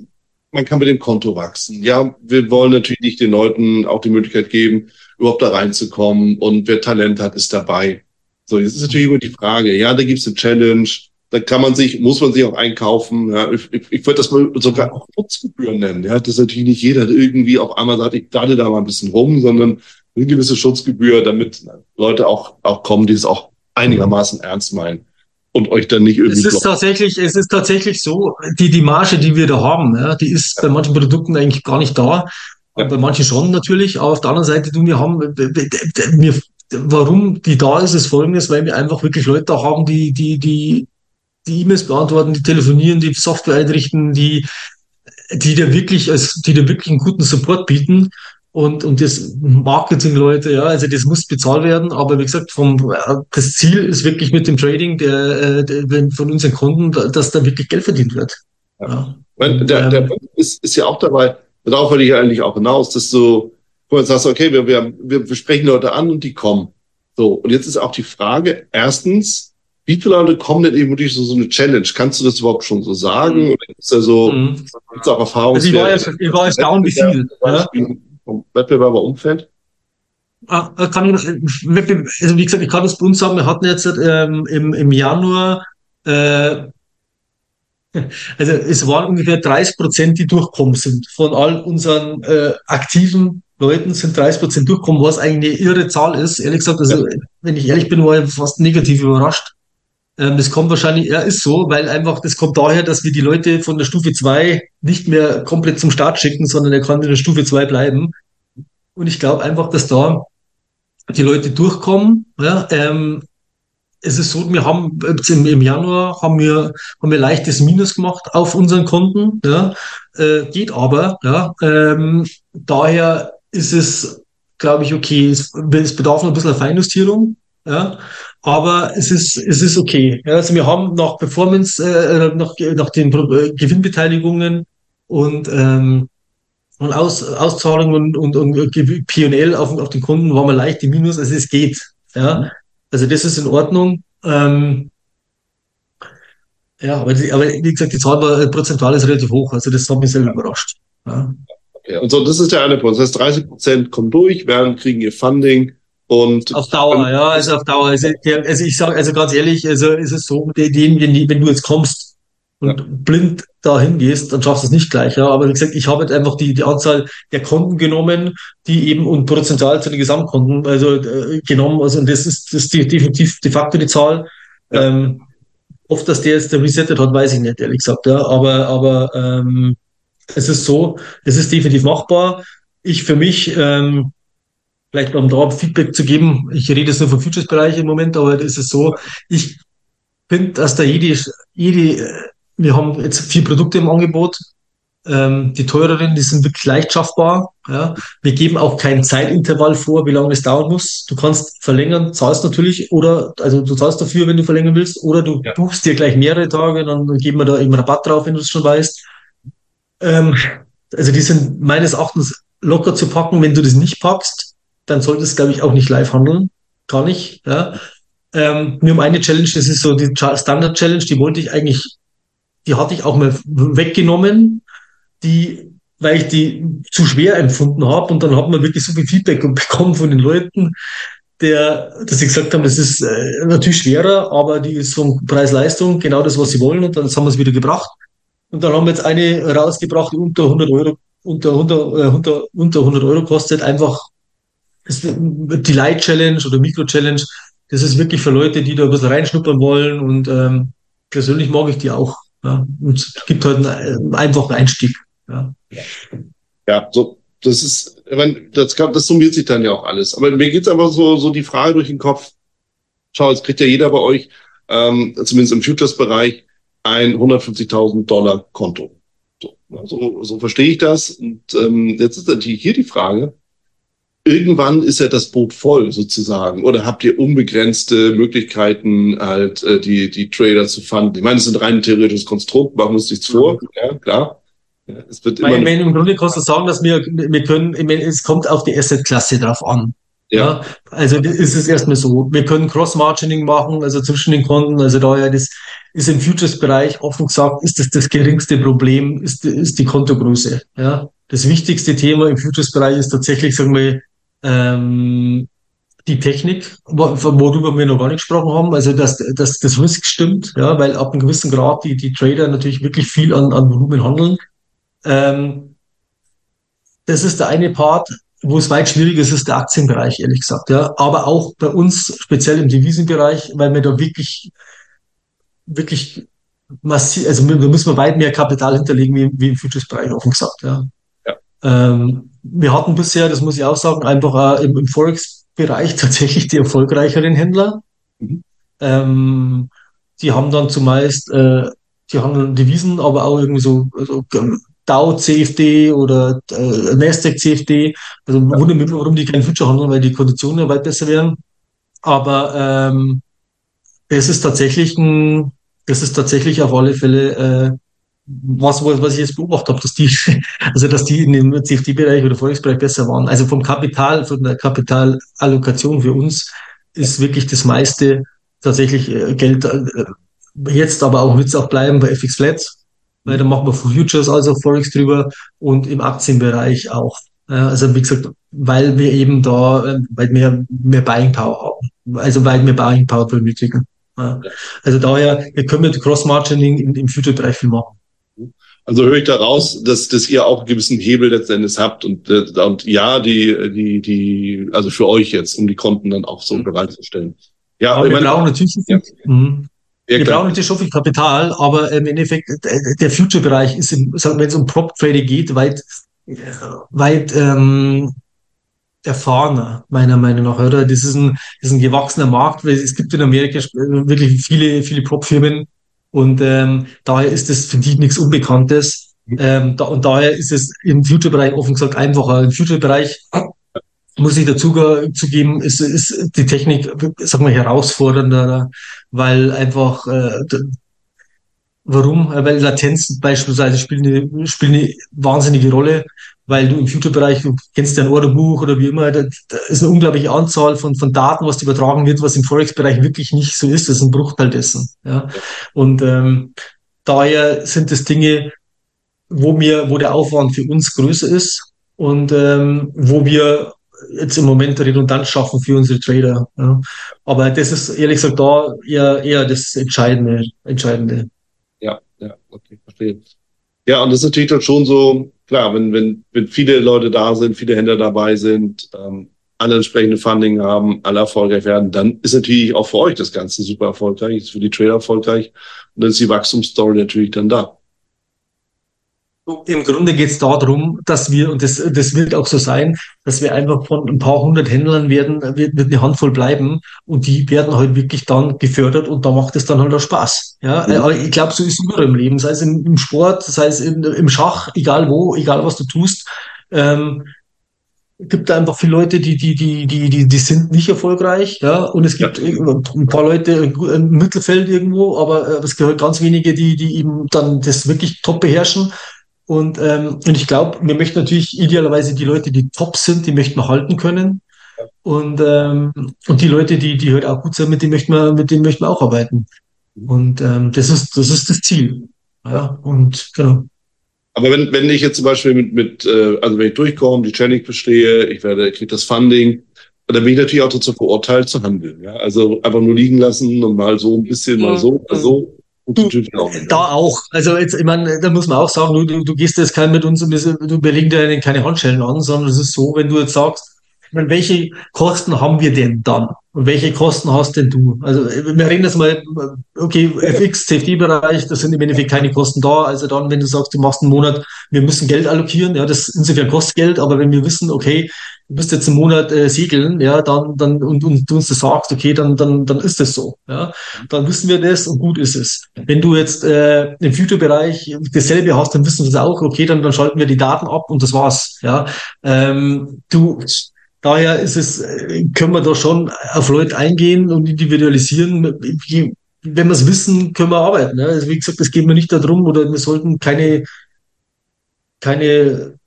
man kann mit dem Konto wachsen. Ja, wir wollen natürlich nicht den Leuten auch die Möglichkeit geben, überhaupt da reinzukommen. Und wer Talent hat, ist dabei. So, jetzt ist natürlich immer die Frage, ja, da gibt es eine Challenge, da kann man sich, muss man sich auch einkaufen. Ja, ich, ich, ich würde das mal sogar auch Schutzgebühren nennen. Ja, das ist natürlich nicht jeder, der irgendwie auf einmal sagt, ich dalle da mal ein bisschen rum, sondern eine gewisse Schutzgebühr, damit Leute auch, auch kommen, die es auch einigermaßen ernst meinen und euch dann nicht irgendwie. Es ist tatsächlich, es ist tatsächlich so, die, die Marge, die wir da haben, ja, die ist bei manchen Produkten eigentlich gar nicht da. Ja. Bei manchen schon natürlich, aber auf der anderen Seite, du, wir haben, wir, warum die da ist, ist folgendes, weil wir einfach wirklich Leute da haben, die, die, die die E-Mails beantworten, die telefonieren, die Software einrichten, die, die dir wirklich, als, die dir wirklich einen guten Support bieten. Und, und das Marketing-Leute, ja, also das muss bezahlt werden. Aber wie gesagt, vom, das Ziel ist wirklich mit dem Trading der, der von unseren Kunden, dass da wirklich Geld verdient wird. Ja. ja. Der, der ähm, Punkt ist, ist ja auch dabei, darauf will ich eigentlich auch hinaus, dass du, wo du sagst, okay, wir, wir, wir sprechen Leute an und die kommen. So. Und jetzt ist auch die Frage, erstens, wie viele Leute kommen denn eben wirklich so, so eine Challenge? Kannst du das überhaupt schon so sagen? Oder gibt es da so mhm. gibt's auch Erfahrungen? Also ich war, ja, ich war erstaunt, wie viel. Ja? Vom Wettbewerberumfeld? Ah, kann ich, also wie gesagt, ich kann das bei uns sagen, wir hatten jetzt ähm, im, im Januar, äh, also es waren ungefähr 30 Prozent, die durchkommen sind. Von all unseren äh, aktiven Leuten sind 30 Prozent durchkommen, was eigentlich eine irre Zahl ist. Ehrlich gesagt, also ja. wenn ich ehrlich bin, war ich fast negativ überrascht. Ähm, das kommt wahrscheinlich, ja, ist so, weil einfach, das kommt daher, dass wir die Leute von der Stufe 2 nicht mehr komplett zum Start schicken, sondern er kann in der Stufe 2 bleiben. Und ich glaube einfach, dass da die Leute durchkommen. Ja, ähm, es ist so, wir haben im, im Januar haben wir, haben wir leichtes Minus gemacht auf unseren Konten. Ja, äh, geht aber. Ja, ähm, daher ist es, glaube ich, okay. Es, es bedarf noch ein bisschen Feinjustierung. Ja, aber es ist, es ist okay. Ja, also wir haben nach Performance, äh, nach, nach den äh, Gewinnbeteiligungen und, ähm, und Aus, Auszahlungen und, und, und P&L auf, auf den Kunden waren wir leicht im Minus, also es geht. Ja, also das ist in Ordnung. Ähm, ja, aber, die, aber wie gesagt, die Zahl war äh, prozentual ist relativ hoch, also das hat mich sehr überrascht. Ja. Okay, und so, das ist der eine Punkt. Das heißt, 30 Prozent kommen durch, werden, kriegen ihr Funding und auf Dauer, ja, also auf Dauer. Also, also ich sage, also ganz ehrlich, also ist es so, den, den, wenn du jetzt kommst und ja. blind dahin gehst, dann schaffst du es nicht gleich. Ja. Aber wie gesagt, ich habe jetzt einfach die, die Anzahl der Konten genommen, die eben und prozentual zu den Gesamtkonten, also äh, genommen. Also und das ist, das ist die, definitiv de facto die Zahl. Ja. Ähm, oft, dass der jetzt der resettet hat, weiß ich nicht, ehrlich gesagt. Ja. Aber, aber ähm, es ist so, es ist definitiv machbar. Ich für mich ähm, vielleicht um da Feedback zu geben, ich rede jetzt nur vom Futures-Bereich im Moment, aber das ist so, ich finde, dass da jede, jede, wir haben jetzt vier Produkte im Angebot Ähm, die teureren, die sind wirklich leicht schaffbar. Ja. Wir geben auch kein Zeitintervall vor, wie lange es dauern muss. Du kannst verlängern, zahlst natürlich, oder also du zahlst dafür, wenn du verlängern willst, oder du ja. buchst dir gleich mehrere Tage, dann geben wir da eben Rabatt drauf, wenn du es schon weißt. Ähm, also die sind meines Erachtens locker zu packen. Wenn du das nicht packst, dann solltest du, glaube ich, auch nicht live handeln. Gar nicht. Ja. Ähm, wir haben eine Challenge, das ist so die Standard Challenge, die wollte ich eigentlich, die hatte ich auch mal weggenommen, die, weil ich die zu schwer empfunden habe und dann hat man wirklich so viel Feedback bekommen von den Leuten, der, dass sie gesagt haben, das ist äh, natürlich schwerer, aber die ist vom Preis-Leistung genau das, was sie wollen und dann haben wir es wieder gebracht. Und dann haben wir jetzt eine rausgebracht, die unter 100 Euro, unter 100, äh, unter, unter 100 Euro kostet, einfach die Light Challenge oder Mikro Challenge das ist wirklich für Leute, die da ein bisschen reinschnuppern wollen und ähm, persönlich mag ich die auch. Ja. Und es gibt halt einen einfachen Einstieg. Ja, ja so, das ist, ich meine, das, kann, das summiert sich dann ja auch alles. Aber mir geht's einfach so, so die Frage durch den Kopf. Schau, jetzt kriegt ja jeder bei euch, ähm, zumindest im Futures-Bereich, ein 150.000 Dollar Konto. So, so, so verstehe ich das. Und ähm, jetzt ist natürlich hier die Frage, irgendwann ist ja das Boot voll sozusagen. Oder habt ihr unbegrenzte Möglichkeiten, halt äh, die, die Trader zu fanden? Ich meine, es ist ein rein theoretisches Konstrukt, machen uns nichts vor, ja, klar. Ja, es wird immer meine, Im Grunde kannst du sagen, dass wir, wir können, meine, es kommt auf die Asset-Klasse drauf an. Ja. ja. Also ist es erstmal so. Wir können Cross-Margining machen, also zwischen den Konten. Also daher, das ist im Futures-Bereich offen gesagt, ist das das geringste Problem, ist, ist die Kontogröße. Ja. Das wichtigste Thema im Futures-Bereich ist tatsächlich, sagen wir, ähm, die Technik, worüber wir noch gar nicht gesprochen haben, also dass, dass das Risk stimmt, ja, weil ab einem gewissen Grad die, die Trader natürlich wirklich viel an, an Volumen handeln. Ähm, das ist der eine Part, wo es weit schwieriger ist, ist der Aktienbereich, ehrlich gesagt. Ja. Aber auch bei uns, speziell im Devisenbereich, weil wir da wirklich, wirklich massiv, also da müssen wir weit mehr Kapital hinterlegen wie, wie im Futures-Bereich, offen gesagt. Ja. Ähm, wir hatten bisher, das muss ich auch sagen, einfach im, im Forex-Bereich tatsächlich die erfolgreicheren Händler. Mhm. Ähm, die haben dann zumeist, äh, die handeln Devisen, aber auch irgendwie so, so Dow CFD oder äh, Nasdaq CFD. Also ja. wundert mich, warum die kein Future handeln, weil die Konditionen ja weit besser wären. Aber ähm, es ist tatsächlich ein, es ist tatsächlich auf alle Fälle äh, was, was ich jetzt beobachtet habe, dass die, also dass die in dem CFD-Bereich oder Forex-Bereich besser waren. Also vom Kapital, von der Kapitalallokation für uns ist wirklich das meiste tatsächlich äh, Geld äh, jetzt, aber auch wird es auch bleiben bei FX Flat, weil da machen wir Futures als auch Forex drüber und im Aktienbereich auch. Also wie gesagt, weil wir eben da äh, weil mehr, mehr Buying Power haben. Also weil wir Buying Power benötigen. Also daher, wir können mit Cross-Margining im Future-Bereich viel machen. Also höre ich daraus, dass, dass ihr auch einen gewissen Hebel letztendlich habt und, äh, und ja, die, die, die, also für euch jetzt, um die Konten dann auch so mhm. bereitzustellen. Ja, aber wir meine, brauchen natürlich ja. Mhm. Ja, wir brauchen natürlich schon viel Kapital, aber im Endeffekt, der Future-Bereich ist, im, wenn es um Prop-Trading geht, weit, weit ähm, erfahrener, meiner Meinung nach. Oder? Das, ist ein, das ist ein gewachsener Markt, weil es gibt in Amerika wirklich viele, viele Prop-Firmen, und ähm, daher ist es für die nichts Unbekanntes. Ähm, da, und daher ist es im Future-Bereich offen gesagt einfacher. Im Future-Bereich muss ich dazu zugeben, ist, ist die Technik, sag mal, herausfordernder, weil einfach äh, warum? Weil Latenz beispielsweise spielt eine, spielt eine wahnsinnige Rolle weil du im Future-Bereich, du kennst ja ein Orderbuch oder wie immer, da, da ist eine unglaubliche Anzahl von, von Daten, was übertragen wird, was im Forex-Bereich wirklich nicht so ist. Das ist ein Bruchteil dessen. Ja. Und ähm, daher sind es Dinge, wo mir, wo der Aufwand für uns größer ist und ähm, wo wir jetzt im Moment redundant schaffen für unsere Trader. Ja. Aber das ist ehrlich gesagt da eher, eher das Entscheidende, Entscheidende. Ja, ja, okay, verstehe. Ja, und das ist natürlich dann schon so, klar, wenn, wenn, wenn viele Leute da sind, viele Händler dabei sind, ähm, alle entsprechende Funding haben, alle erfolgreich werden, dann ist natürlich auch für euch das Ganze super erfolgreich, ist für die Trader erfolgreich und dann ist die Wachstumsstory natürlich dann da. Im Grunde geht es darum, dass wir, und das, das wird auch so sein, dass wir einfach von ein paar hundert Händlern werden, wird, wird eine Handvoll bleiben und die werden halt wirklich dann gefördert und da macht es dann halt auch Spaß. Ja, mhm. aber ich glaube, so ist es überall im Leben, sei es im, im Sport, sei es im, im, Schach, egal wo, egal was du tust. Ähm, gibt einfach viele Leute, die, die, die, die, die, die sind nicht erfolgreich, ja, und es gibt ja. ein paar Leute im Mittelfeld irgendwo, aber äh, es gehört ganz wenige, die, die eben dann das wirklich top beherrschen. Und, ähm, und ich glaube, wir möchten natürlich idealerweise die Leute, die top sind, die möchten wir halten können. Und, ähm, und die Leute, die, die halt auch gut sind, mit denen möchten wir, mit denen möchten wir auch arbeiten. Und ähm, das ist, das ist das Ziel. Ja, und genau. Aber wenn, wenn ich jetzt zum Beispiel mit, mit äh, also wenn ich durchkomme, die Challenge bestehe, ich werde, kriege das Funding, dann bin ich natürlich auch dazu verurteilt zu handeln. Ja? Also einfach nur liegen lassen und mal so ein bisschen, mal so, mal so. Du, da auch. Also jetzt, ich meine, da muss man auch sagen, du, du, du gehst jetzt kein mit uns und du überlegen dir keine Handschellen an, sondern es ist so, wenn du jetzt sagst, meine, welche Kosten haben wir denn dann? Und welche Kosten hast denn du? Also wir reden jetzt mal, okay, FX, CFD-Bereich, das sind im Endeffekt keine Kosten da. Also dann, wenn du sagst, du machst einen Monat, wir müssen Geld allokieren, ja, das insofern kostet Geld, aber wenn wir wissen, okay, du bist jetzt einen Monat äh, segeln, ja, dann, dann, und, und du uns das sagst, okay, dann, dann, dann ist das so, ja. Dann wissen wir das und gut ist es. Wenn du jetzt äh, im Future-Bereich dasselbe hast, dann wissen wir das auch, okay, dann, dann schalten wir die Daten ab und das war's, ja. Ähm, du, Daher ist es, äh, können wir da schon auf Leute eingehen und individualisieren. Wenn wir es wissen, können wir arbeiten. Ne? Also wie gesagt, es geht mir nicht darum, oder wir sollten keine, keine,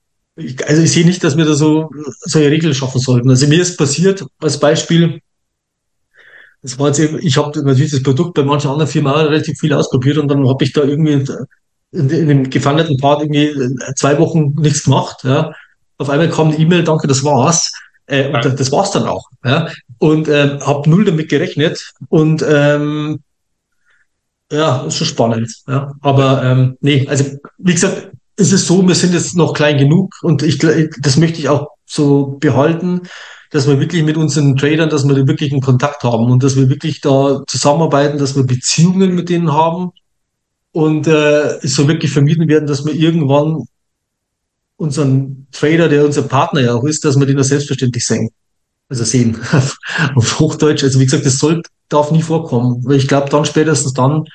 also ich sehe nicht, dass wir da so solche Regeln schaffen sollten. Also mir ist passiert, als Beispiel, das war jetzt, ich habe natürlich das Produkt bei manchen anderen Firmen auch relativ viel ausprobiert und dann habe ich da irgendwie in, in dem gefandeten Part irgendwie zwei Wochen nichts gemacht. Ja. Auf einmal kam eine E-Mail, danke, das war's. Äh, und das, war's dann auch. Ja? Und äh, habe null damit gerechnet. Und ähm, ja, ist schon spannend. Ja? Aber ähm, nee, also wie gesagt, ist es so, wir sind jetzt noch klein genug und ich, das möchte ich auch so behalten, dass wir wirklich mit unseren Tradern, dass wir da wirklich einen Kontakt haben und dass wir wirklich da zusammenarbeiten, dass wir Beziehungen mit denen haben und äh, es so wirklich vermieden werden, dass wir irgendwann unseren Trader, der unser Partner ja auch ist, dass wir den nur selbstverständlich sehen. Also sehen. Auf Hochdeutsch. Also wie gesagt, das soll, darf nie vorkommen. Weil ich glaube, dann spätestens dann,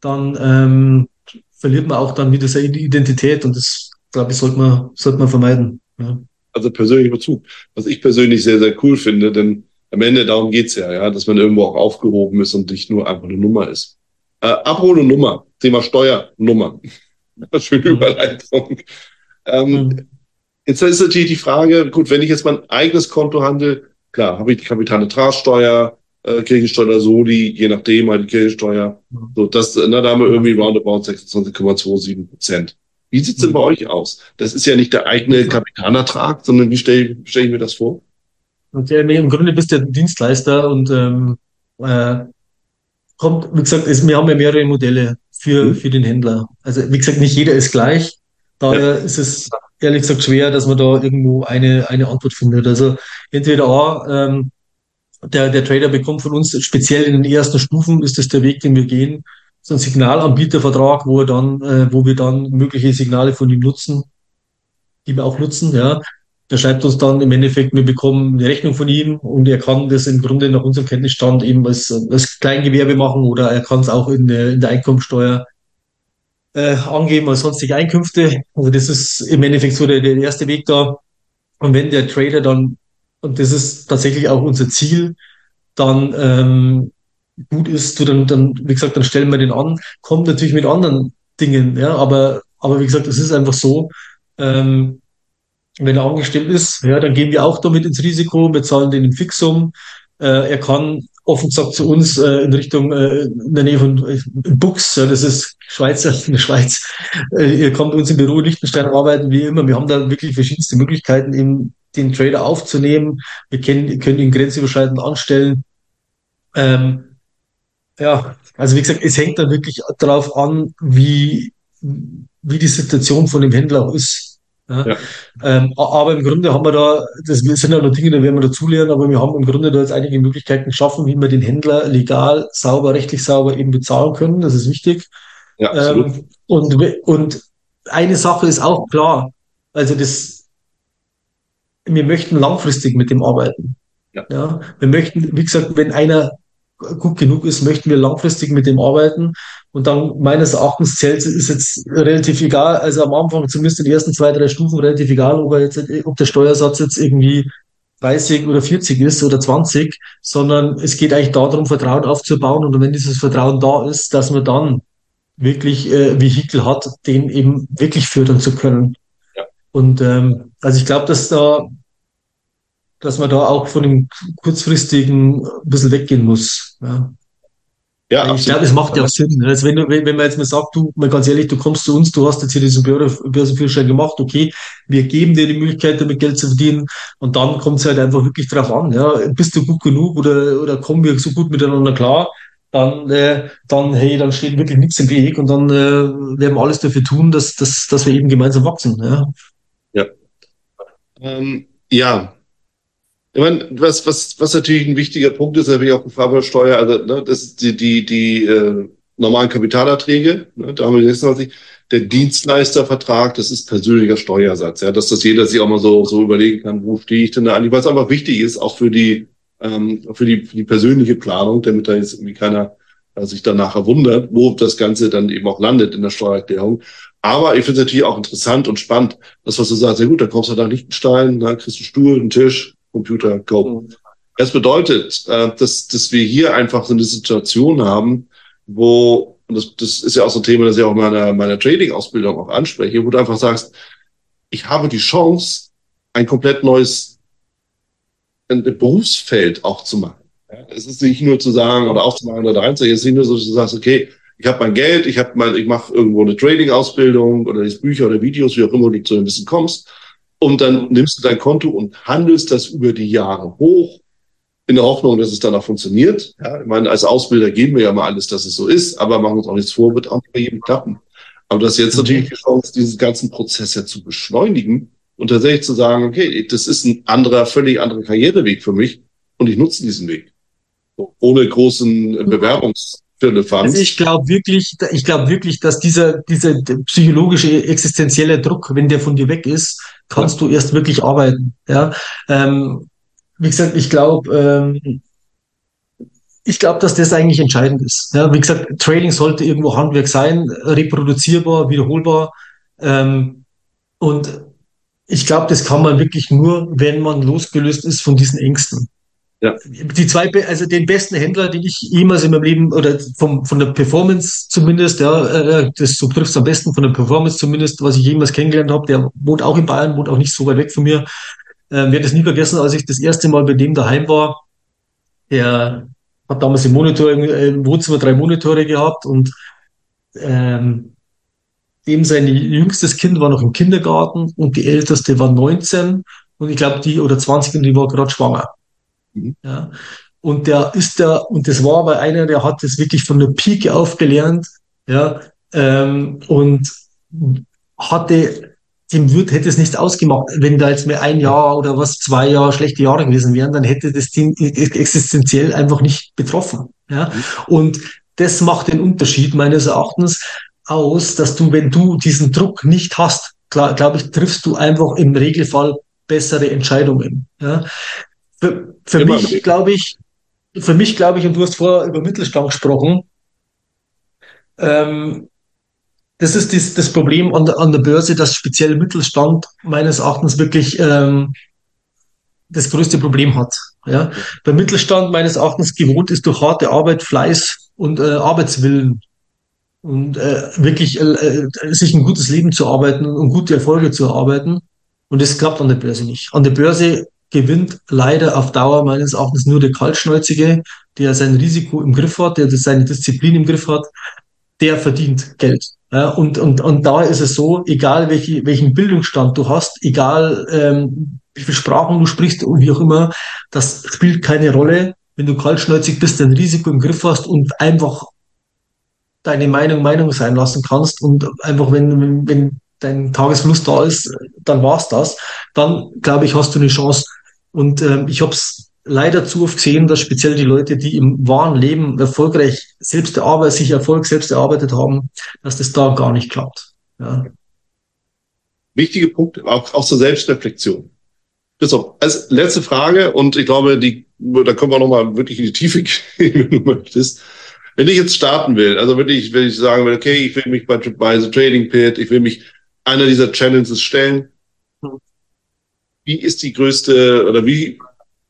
dann ähm, verliert man auch dann wieder seine Identität und das, glaube ich, sollte man, sollte man vermeiden. Ja. Also persönlich Bezug. Was ich persönlich sehr, sehr cool finde, denn am Ende darum geht's ja, ja, dass man irgendwo auch aufgehoben ist und nicht nur einfach eine Nummer ist. Äh, Abhole Nummer, Thema Steuernummer. Schöne Überleitung. Ähm, mhm. Jetzt ist natürlich die Frage, gut, wenn ich jetzt mein eigenes Konto handle, klar, habe ich die Kapitalertragssteuer, äh, Kirchensteuer, Soli, je nachdem, halt die Kirchensteuer. Mhm. So, das, na, da haben wir irgendwie roundabout 26,27 Prozent. Wie sieht's denn bei euch aus? Das ist ja nicht der eigene Kapitalertrag, sondern wie stelle stell ich mir das vor? Und ja, Im Grunde bist du ja Dienstleister und ähm, äh, kommt, wie gesagt, es, wir haben ja mehrere Modelle für, mhm. für den Händler. Also wie gesagt, nicht jeder ist gleich. Daher ist es ehrlich gesagt schwer, dass man da irgendwo eine, eine Antwort findet. Also entweder A, ähm, der, der Trader bekommt von uns, speziell in den ersten Stufen, ist das der Weg, den wir gehen, so ein Signalanbietervertrag, wo er dann, äh, wo wir dann mögliche Signale von ihm nutzen, die wir auch nutzen, ja. Der schreibt uns dann im Endeffekt, wir bekommen eine Rechnung von ihm und er kann das im Grunde nach unserem Kenntnisstand eben als, als Kleingewerbe machen oder er kann es auch in der, in der Einkommensteuer äh, angeben als sonstige Einkünfte. Also das ist im Endeffekt so der, der erste Weg da. Und wenn der Trader dann, und das ist tatsächlich auch unser Ziel, dann ähm, gut ist, du dann, dann, wie gesagt, dann stellen wir den an, kommt natürlich mit anderen Dingen, ja, aber, aber wie gesagt, es ist einfach so, ähm, wenn er angestellt ist, ja, dann gehen wir auch damit ins Risiko, wir zahlen den im Fixum, äh, er kann offen gesagt zu uns äh, in Richtung äh, in der Nähe von äh, Bux, ja, das ist Schweizer in der Schweiz. Äh, ihr kommt uns im Büro in Liechtenstein arbeiten, wie immer. Wir haben da wirklich verschiedenste Möglichkeiten, eben den Trader aufzunehmen. Wir können, können ihn grenzüberschreitend anstellen. Ähm, ja, also wie gesagt, es hängt dann wirklich darauf an, wie, wie die Situation von dem Händler auch ist. Ja. ja. Ähm, aber im Grunde haben wir da, das sind ja noch Dinge, da werden wir dazulernen, aber wir haben im Grunde da jetzt einige Möglichkeiten geschaffen, wie wir den Händler legal, sauber, rechtlich sauber eben bezahlen können. Das ist wichtig. Ja, absolut. Ähm, und, und eine Sache ist auch klar. Also das, wir möchten langfristig mit dem arbeiten. Ja. ja. Wir möchten, wie gesagt, wenn einer gut genug ist, möchten wir langfristig mit dem arbeiten. Und dann meines Erachtens zählt ist jetzt relativ egal, also am Anfang zumindest in den ersten zwei, drei Stufen relativ egal, ob er jetzt, ob der Steuersatz jetzt irgendwie 30 oder 40 ist oder 20, sondern es geht eigentlich darum, Vertrauen aufzubauen. Und wenn dieses Vertrauen da ist, dass man dann wirklich äh, Vehikel hat, den eben wirklich fördern zu können. Ja. Und ähm, also ich glaube, dass da dass man da auch von dem kurzfristigen ein bisschen weggehen muss. Ja. Ja, ich glaube, es macht ja auch Sinn. Also wenn, wenn man jetzt mal sagt, du, mal ganz ehrlich, du kommst zu uns, du hast jetzt hier diesen Börsenführerschein gemacht, okay, wir geben dir die Möglichkeit, damit Geld zu verdienen und dann kommt es halt einfach wirklich drauf an. Ja, bist du gut genug oder, oder kommen wir so gut miteinander klar? Dann, äh, dann, hey, dann steht wirklich nichts im Weg und dann äh, werden wir alles dafür tun, dass, dass, dass wir eben gemeinsam wachsen. Ja. Ja. Ähm, ja, ich meine, was, was, was natürlich ein wichtiger Punkt ist, habe ich auch gefragt bei Steuer, also ne, das ist die, die, die äh, normalen Kapitalerträge, ne, da haben wir 26, der Dienstleistervertrag, das ist persönlicher Steuersatz, ja, dass das jeder sich auch mal so, so überlegen kann, wo stehe ich denn da eigentlich, was einfach wichtig ist, auch für die, ähm, für die, für die persönliche Planung, damit da jetzt irgendwie keiner äh, sich dann nachher wundert, wo das Ganze dann eben auch landet in der Steuererklärung. Aber ich finde es natürlich auch interessant und spannend, das, was du sagst, ja gut, da kommst du nach Liechtenstein, da kriegst du einen Stuhl, einen Tisch, Computer Go. Mhm. Das bedeutet, äh, dass, dass wir hier einfach so eine Situation haben, wo, und das, das ist ja auch so ein Thema, das ich auch in meiner, meiner Trading-Ausbildung auch anspreche, wo du einfach sagst, ich habe die Chance, ein komplett neues ein Berufsfeld auch zu machen. Es ist nicht nur zu sagen oder aufzumachen oder reinzugehen, es ist nicht nur so, dass du sagst, okay, ich habe mein Geld, ich habe mein, ich mache irgendwo eine Trading-Ausbildung oder die Bücher oder Videos, wie auch immer du zu ein bisschen kommst und dann nimmst du dein Konto und handelst das über die Jahre hoch, in der Hoffnung, dass es dann auch funktioniert. Ja, ich meine, als Ausbilder geben wir ja mal alles, dass es so ist, aber machen uns auch nichts vor, wird auch nicht bei jedem klappen. Aber das ist jetzt natürlich die Chance, diesen ganzen Prozess ja zu beschleunigen und tatsächlich zu sagen, okay, das ist ein anderer, völlig anderer Karriereweg für mich und ich nutze diesen Weg. So, ohne großen Bewerbungs also ich glaube wirklich, ich glaube wirklich, dass dieser, dieser psychologische, existenzielle Druck, wenn der von dir weg ist, kannst ja. du erst wirklich arbeiten. Ja, ähm, wie gesagt, ich glaube, ähm, ich glaube, dass das eigentlich entscheidend ist. Ja, wie gesagt, Trading sollte irgendwo Handwerk sein, reproduzierbar, wiederholbar. Ähm, und ich glaube, das kann man wirklich nur, wenn man losgelöst ist von diesen Ängsten. Ja. Die zwei, also den besten Händler, den ich jemals in meinem Leben oder vom, von der Performance zumindest, ja, äh, das so trifft am besten von der Performance zumindest, was ich jemals kennengelernt habe, der wohnt auch in Bayern, wohnt auch nicht so weit weg von mir. Äh, werde es nie vergessen, als ich das erste Mal bei dem daheim war. Der hat damals im Monitor, im Wohnzimmer drei Monitore gehabt und ähm, dem sein jüngstes Kind war noch im Kindergarten und die älteste war 19 und ich glaube die oder 20 und die war gerade schwanger. Mhm. Ja. Und der ist da, und das war aber einer, der hat das wirklich von der Pike auf gelernt, ja, ähm, und hatte, dem wird, hätte es nicht ausgemacht, wenn da jetzt mehr ein Jahr oder was, zwei Jahre schlechte Jahre gewesen wären, dann hätte das Team existenziell einfach nicht betroffen, ja. Mhm. Und das macht den Unterschied meines Erachtens aus, dass du, wenn du diesen Druck nicht hast, glaube ich, triffst du einfach im Regelfall bessere Entscheidungen. Ja. Für, für mich glaube ich, für mich glaube ich, und du hast vorher über Mittelstand gesprochen, ähm, das ist das, das Problem an der, an der Börse, dass speziell Mittelstand meines Erachtens wirklich ähm, das größte Problem hat. Ja? Der Mittelstand meines Erachtens gewohnt ist durch harte Arbeit, Fleiß und äh, Arbeitswillen und äh, wirklich äh, äh sich ein gutes Leben zu arbeiten und gute Erfolge zu erarbeiten. Und das klappt an der Börse nicht. An der Börse gewinnt leider auf Dauer meines Erachtens nur der Kaltschnäuzige, der sein Risiko im Griff hat, der seine Disziplin im Griff hat, der verdient Geld. Ja, und, und, und da ist es so, egal welche, welchen Bildungsstand du hast, egal ähm, wie viele Sprachen du sprichst und wie auch immer, das spielt keine Rolle, wenn du kaltschnäuzig bist, dein Risiko im Griff hast und einfach deine Meinung Meinung sein lassen kannst und einfach, wenn, wenn dein Tagesfluss da ist, dann war's das. Dann, glaube ich, hast du eine Chance, und ähm, ich habe es leider zu oft gesehen, dass speziell die Leute, die im wahren Leben erfolgreich selbst erarbeitet, sich Erfolg selbst erarbeitet haben, dass das da gar nicht klappt. Ja. wichtige Punkte, auch, auch zur Selbstreflexion. Christoph, als letzte Frage, und ich glaube, die, da können wir nochmal wirklich in die Tiefe gehen, wenn du möchtest. Wenn ich jetzt starten will, also wirklich, wenn ich sagen will, okay, ich will mich bei, bei The Trading Pit, ich will mich einer dieser Challenges stellen, wie ist die größte oder wie,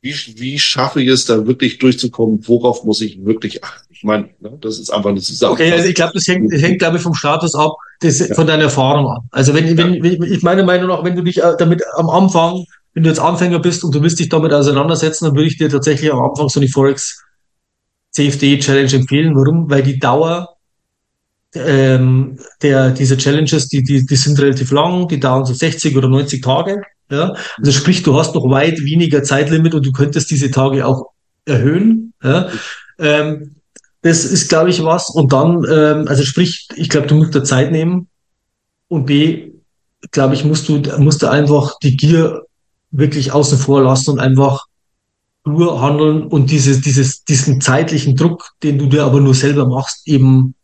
wie, wie schaffe ich es da wirklich durchzukommen? Worauf muss ich wirklich achten? Ich meine, ne, das ist einfach eine Zusammenfassung. Okay, also ich glaube, das hängt, das hängt, glaube ich, vom Status ab, das, ja. von deiner Erfahrung ab. Also wenn, wenn, wenn ich meine Meinung nach, wenn du dich äh, damit am Anfang, wenn du jetzt Anfänger bist und du willst dich damit auseinandersetzen, dann würde ich dir tatsächlich am Anfang so eine Forex CFD Challenge empfehlen. Warum? Weil die Dauer ähm, der, dieser Challenges, die, die, die sind relativ lang, die dauern so 60 oder 90 Tage. Ja? Also sprich, du hast noch weit weniger Zeitlimit und du könntest diese Tage auch erhöhen. Ja? Ähm, das ist, glaube ich, was. Und dann, ähm, also sprich, ich glaube, du musst da Zeit nehmen. Und B, glaube ich, musst du, musst du einfach die Gier wirklich außen vor lassen und einfach nur handeln und dieses, dieses, diesen zeitlichen Druck, den du dir aber nur selber machst, eben,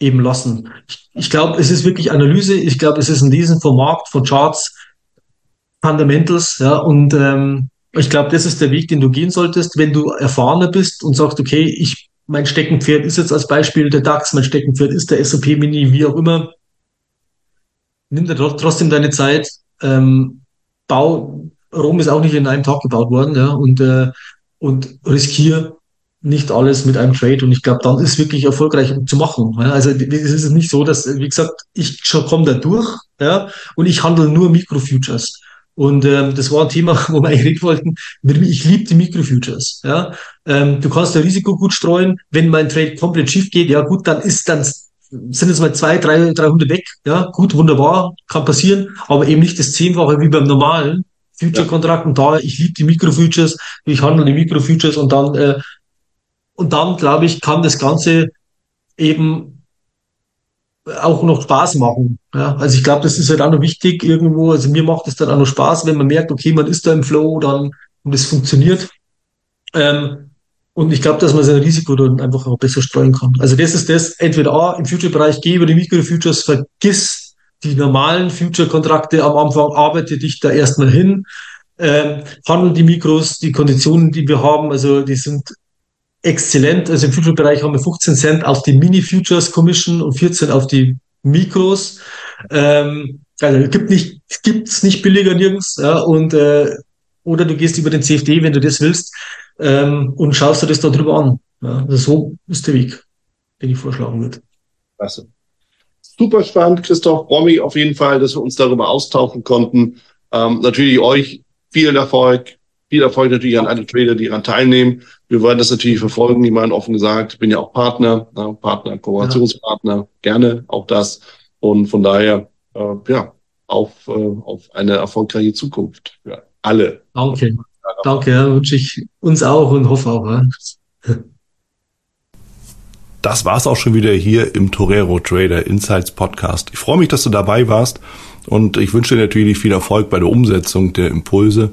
eben lassen. Ich, ich glaube, es ist wirklich Analyse. Ich glaube, es ist ein Lesen vom Markt, von Charts, Fundamentals, ja, und ähm, ich glaube, das ist der Weg, den du gehen solltest, wenn du erfahrener bist und sagst, okay, ich, mein Steckenpferd ist jetzt als Beispiel der DAX, mein Steckenpferd ist der S&P Mini, wie auch immer. Nimm dir trotzdem deine Zeit, ähm, bau, Rom ist auch nicht in einem Tag gebaut worden, ja, und, äh, und riskier nicht alles mit einem Trade und ich glaube, dann ist wirklich erfolgreich zu machen. Ja. Also es ist nicht so, dass, wie gesagt, ich komme da durch ja, und ich handle nur Mikrofutures. Und ähm, das war ein Thema, wo wir eigentlich reden wollten. Ich liebe die Microfutures. Ja? Ähm, du kannst das Risiko gut streuen. Wenn mein Trade komplett schief geht, ja gut, dann ist dann sind jetzt mal zwei, drei, 300 weg. Ja, gut, wunderbar, kann passieren, aber eben nicht das Zehnfache wie beim normalen Future-Kontrakt. Und da, ich liebe die Microfutures, ich handle die Microfutures und dann, äh, und dann, glaube ich, kann das Ganze eben auch noch Spaß machen. Ja, also ich glaube, das ist halt auch noch wichtig irgendwo. Also mir macht es dann auch noch Spaß, wenn man merkt, okay, man ist da im Flow, dann und es funktioniert. Ähm, und ich glaube, dass man sein Risiko dann einfach auch besser streuen kann. Also das ist das, entweder A, im Future-Bereich geh über die Micro-Futures, vergiss die normalen Future-Kontrakte am Anfang, arbeite dich da erstmal hin, ähm, handel die Mikros, die Konditionen, die wir haben, also die sind exzellent. Also im Future-Bereich haben wir 15 Cent auf die Mini-Futures Commission und 14 auf die Mikros. Ähm, also gibt nicht, gibt's nicht billiger nirgends. Ja, und äh, oder du gehst über den CFD, wenn du das willst, ähm, und schaust dir das da drüber an. Ja, also so ist der Weg, den ich vorschlagen würde. Klasse. Super spannend, Christoph. Freue mich auf jeden Fall, dass wir uns darüber austauschen konnten. Ähm, natürlich euch viel Erfolg, viel Erfolg natürlich an alle Trader, die daran teilnehmen. Wir wollen das natürlich verfolgen, wie man offen gesagt. Bin ja auch Partner, ja, Partner, Kooperationspartner, ja. gerne auch das. Und von daher, äh, ja, auf, äh, auf eine erfolgreiche Zukunft für alle. Danke. Danke, ja, wünsche ich uns auch und hoffe auch. Ja. Das war's auch schon wieder hier im Torero Trader Insights Podcast. Ich freue mich, dass du dabei warst und ich wünsche dir natürlich viel Erfolg bei der Umsetzung der Impulse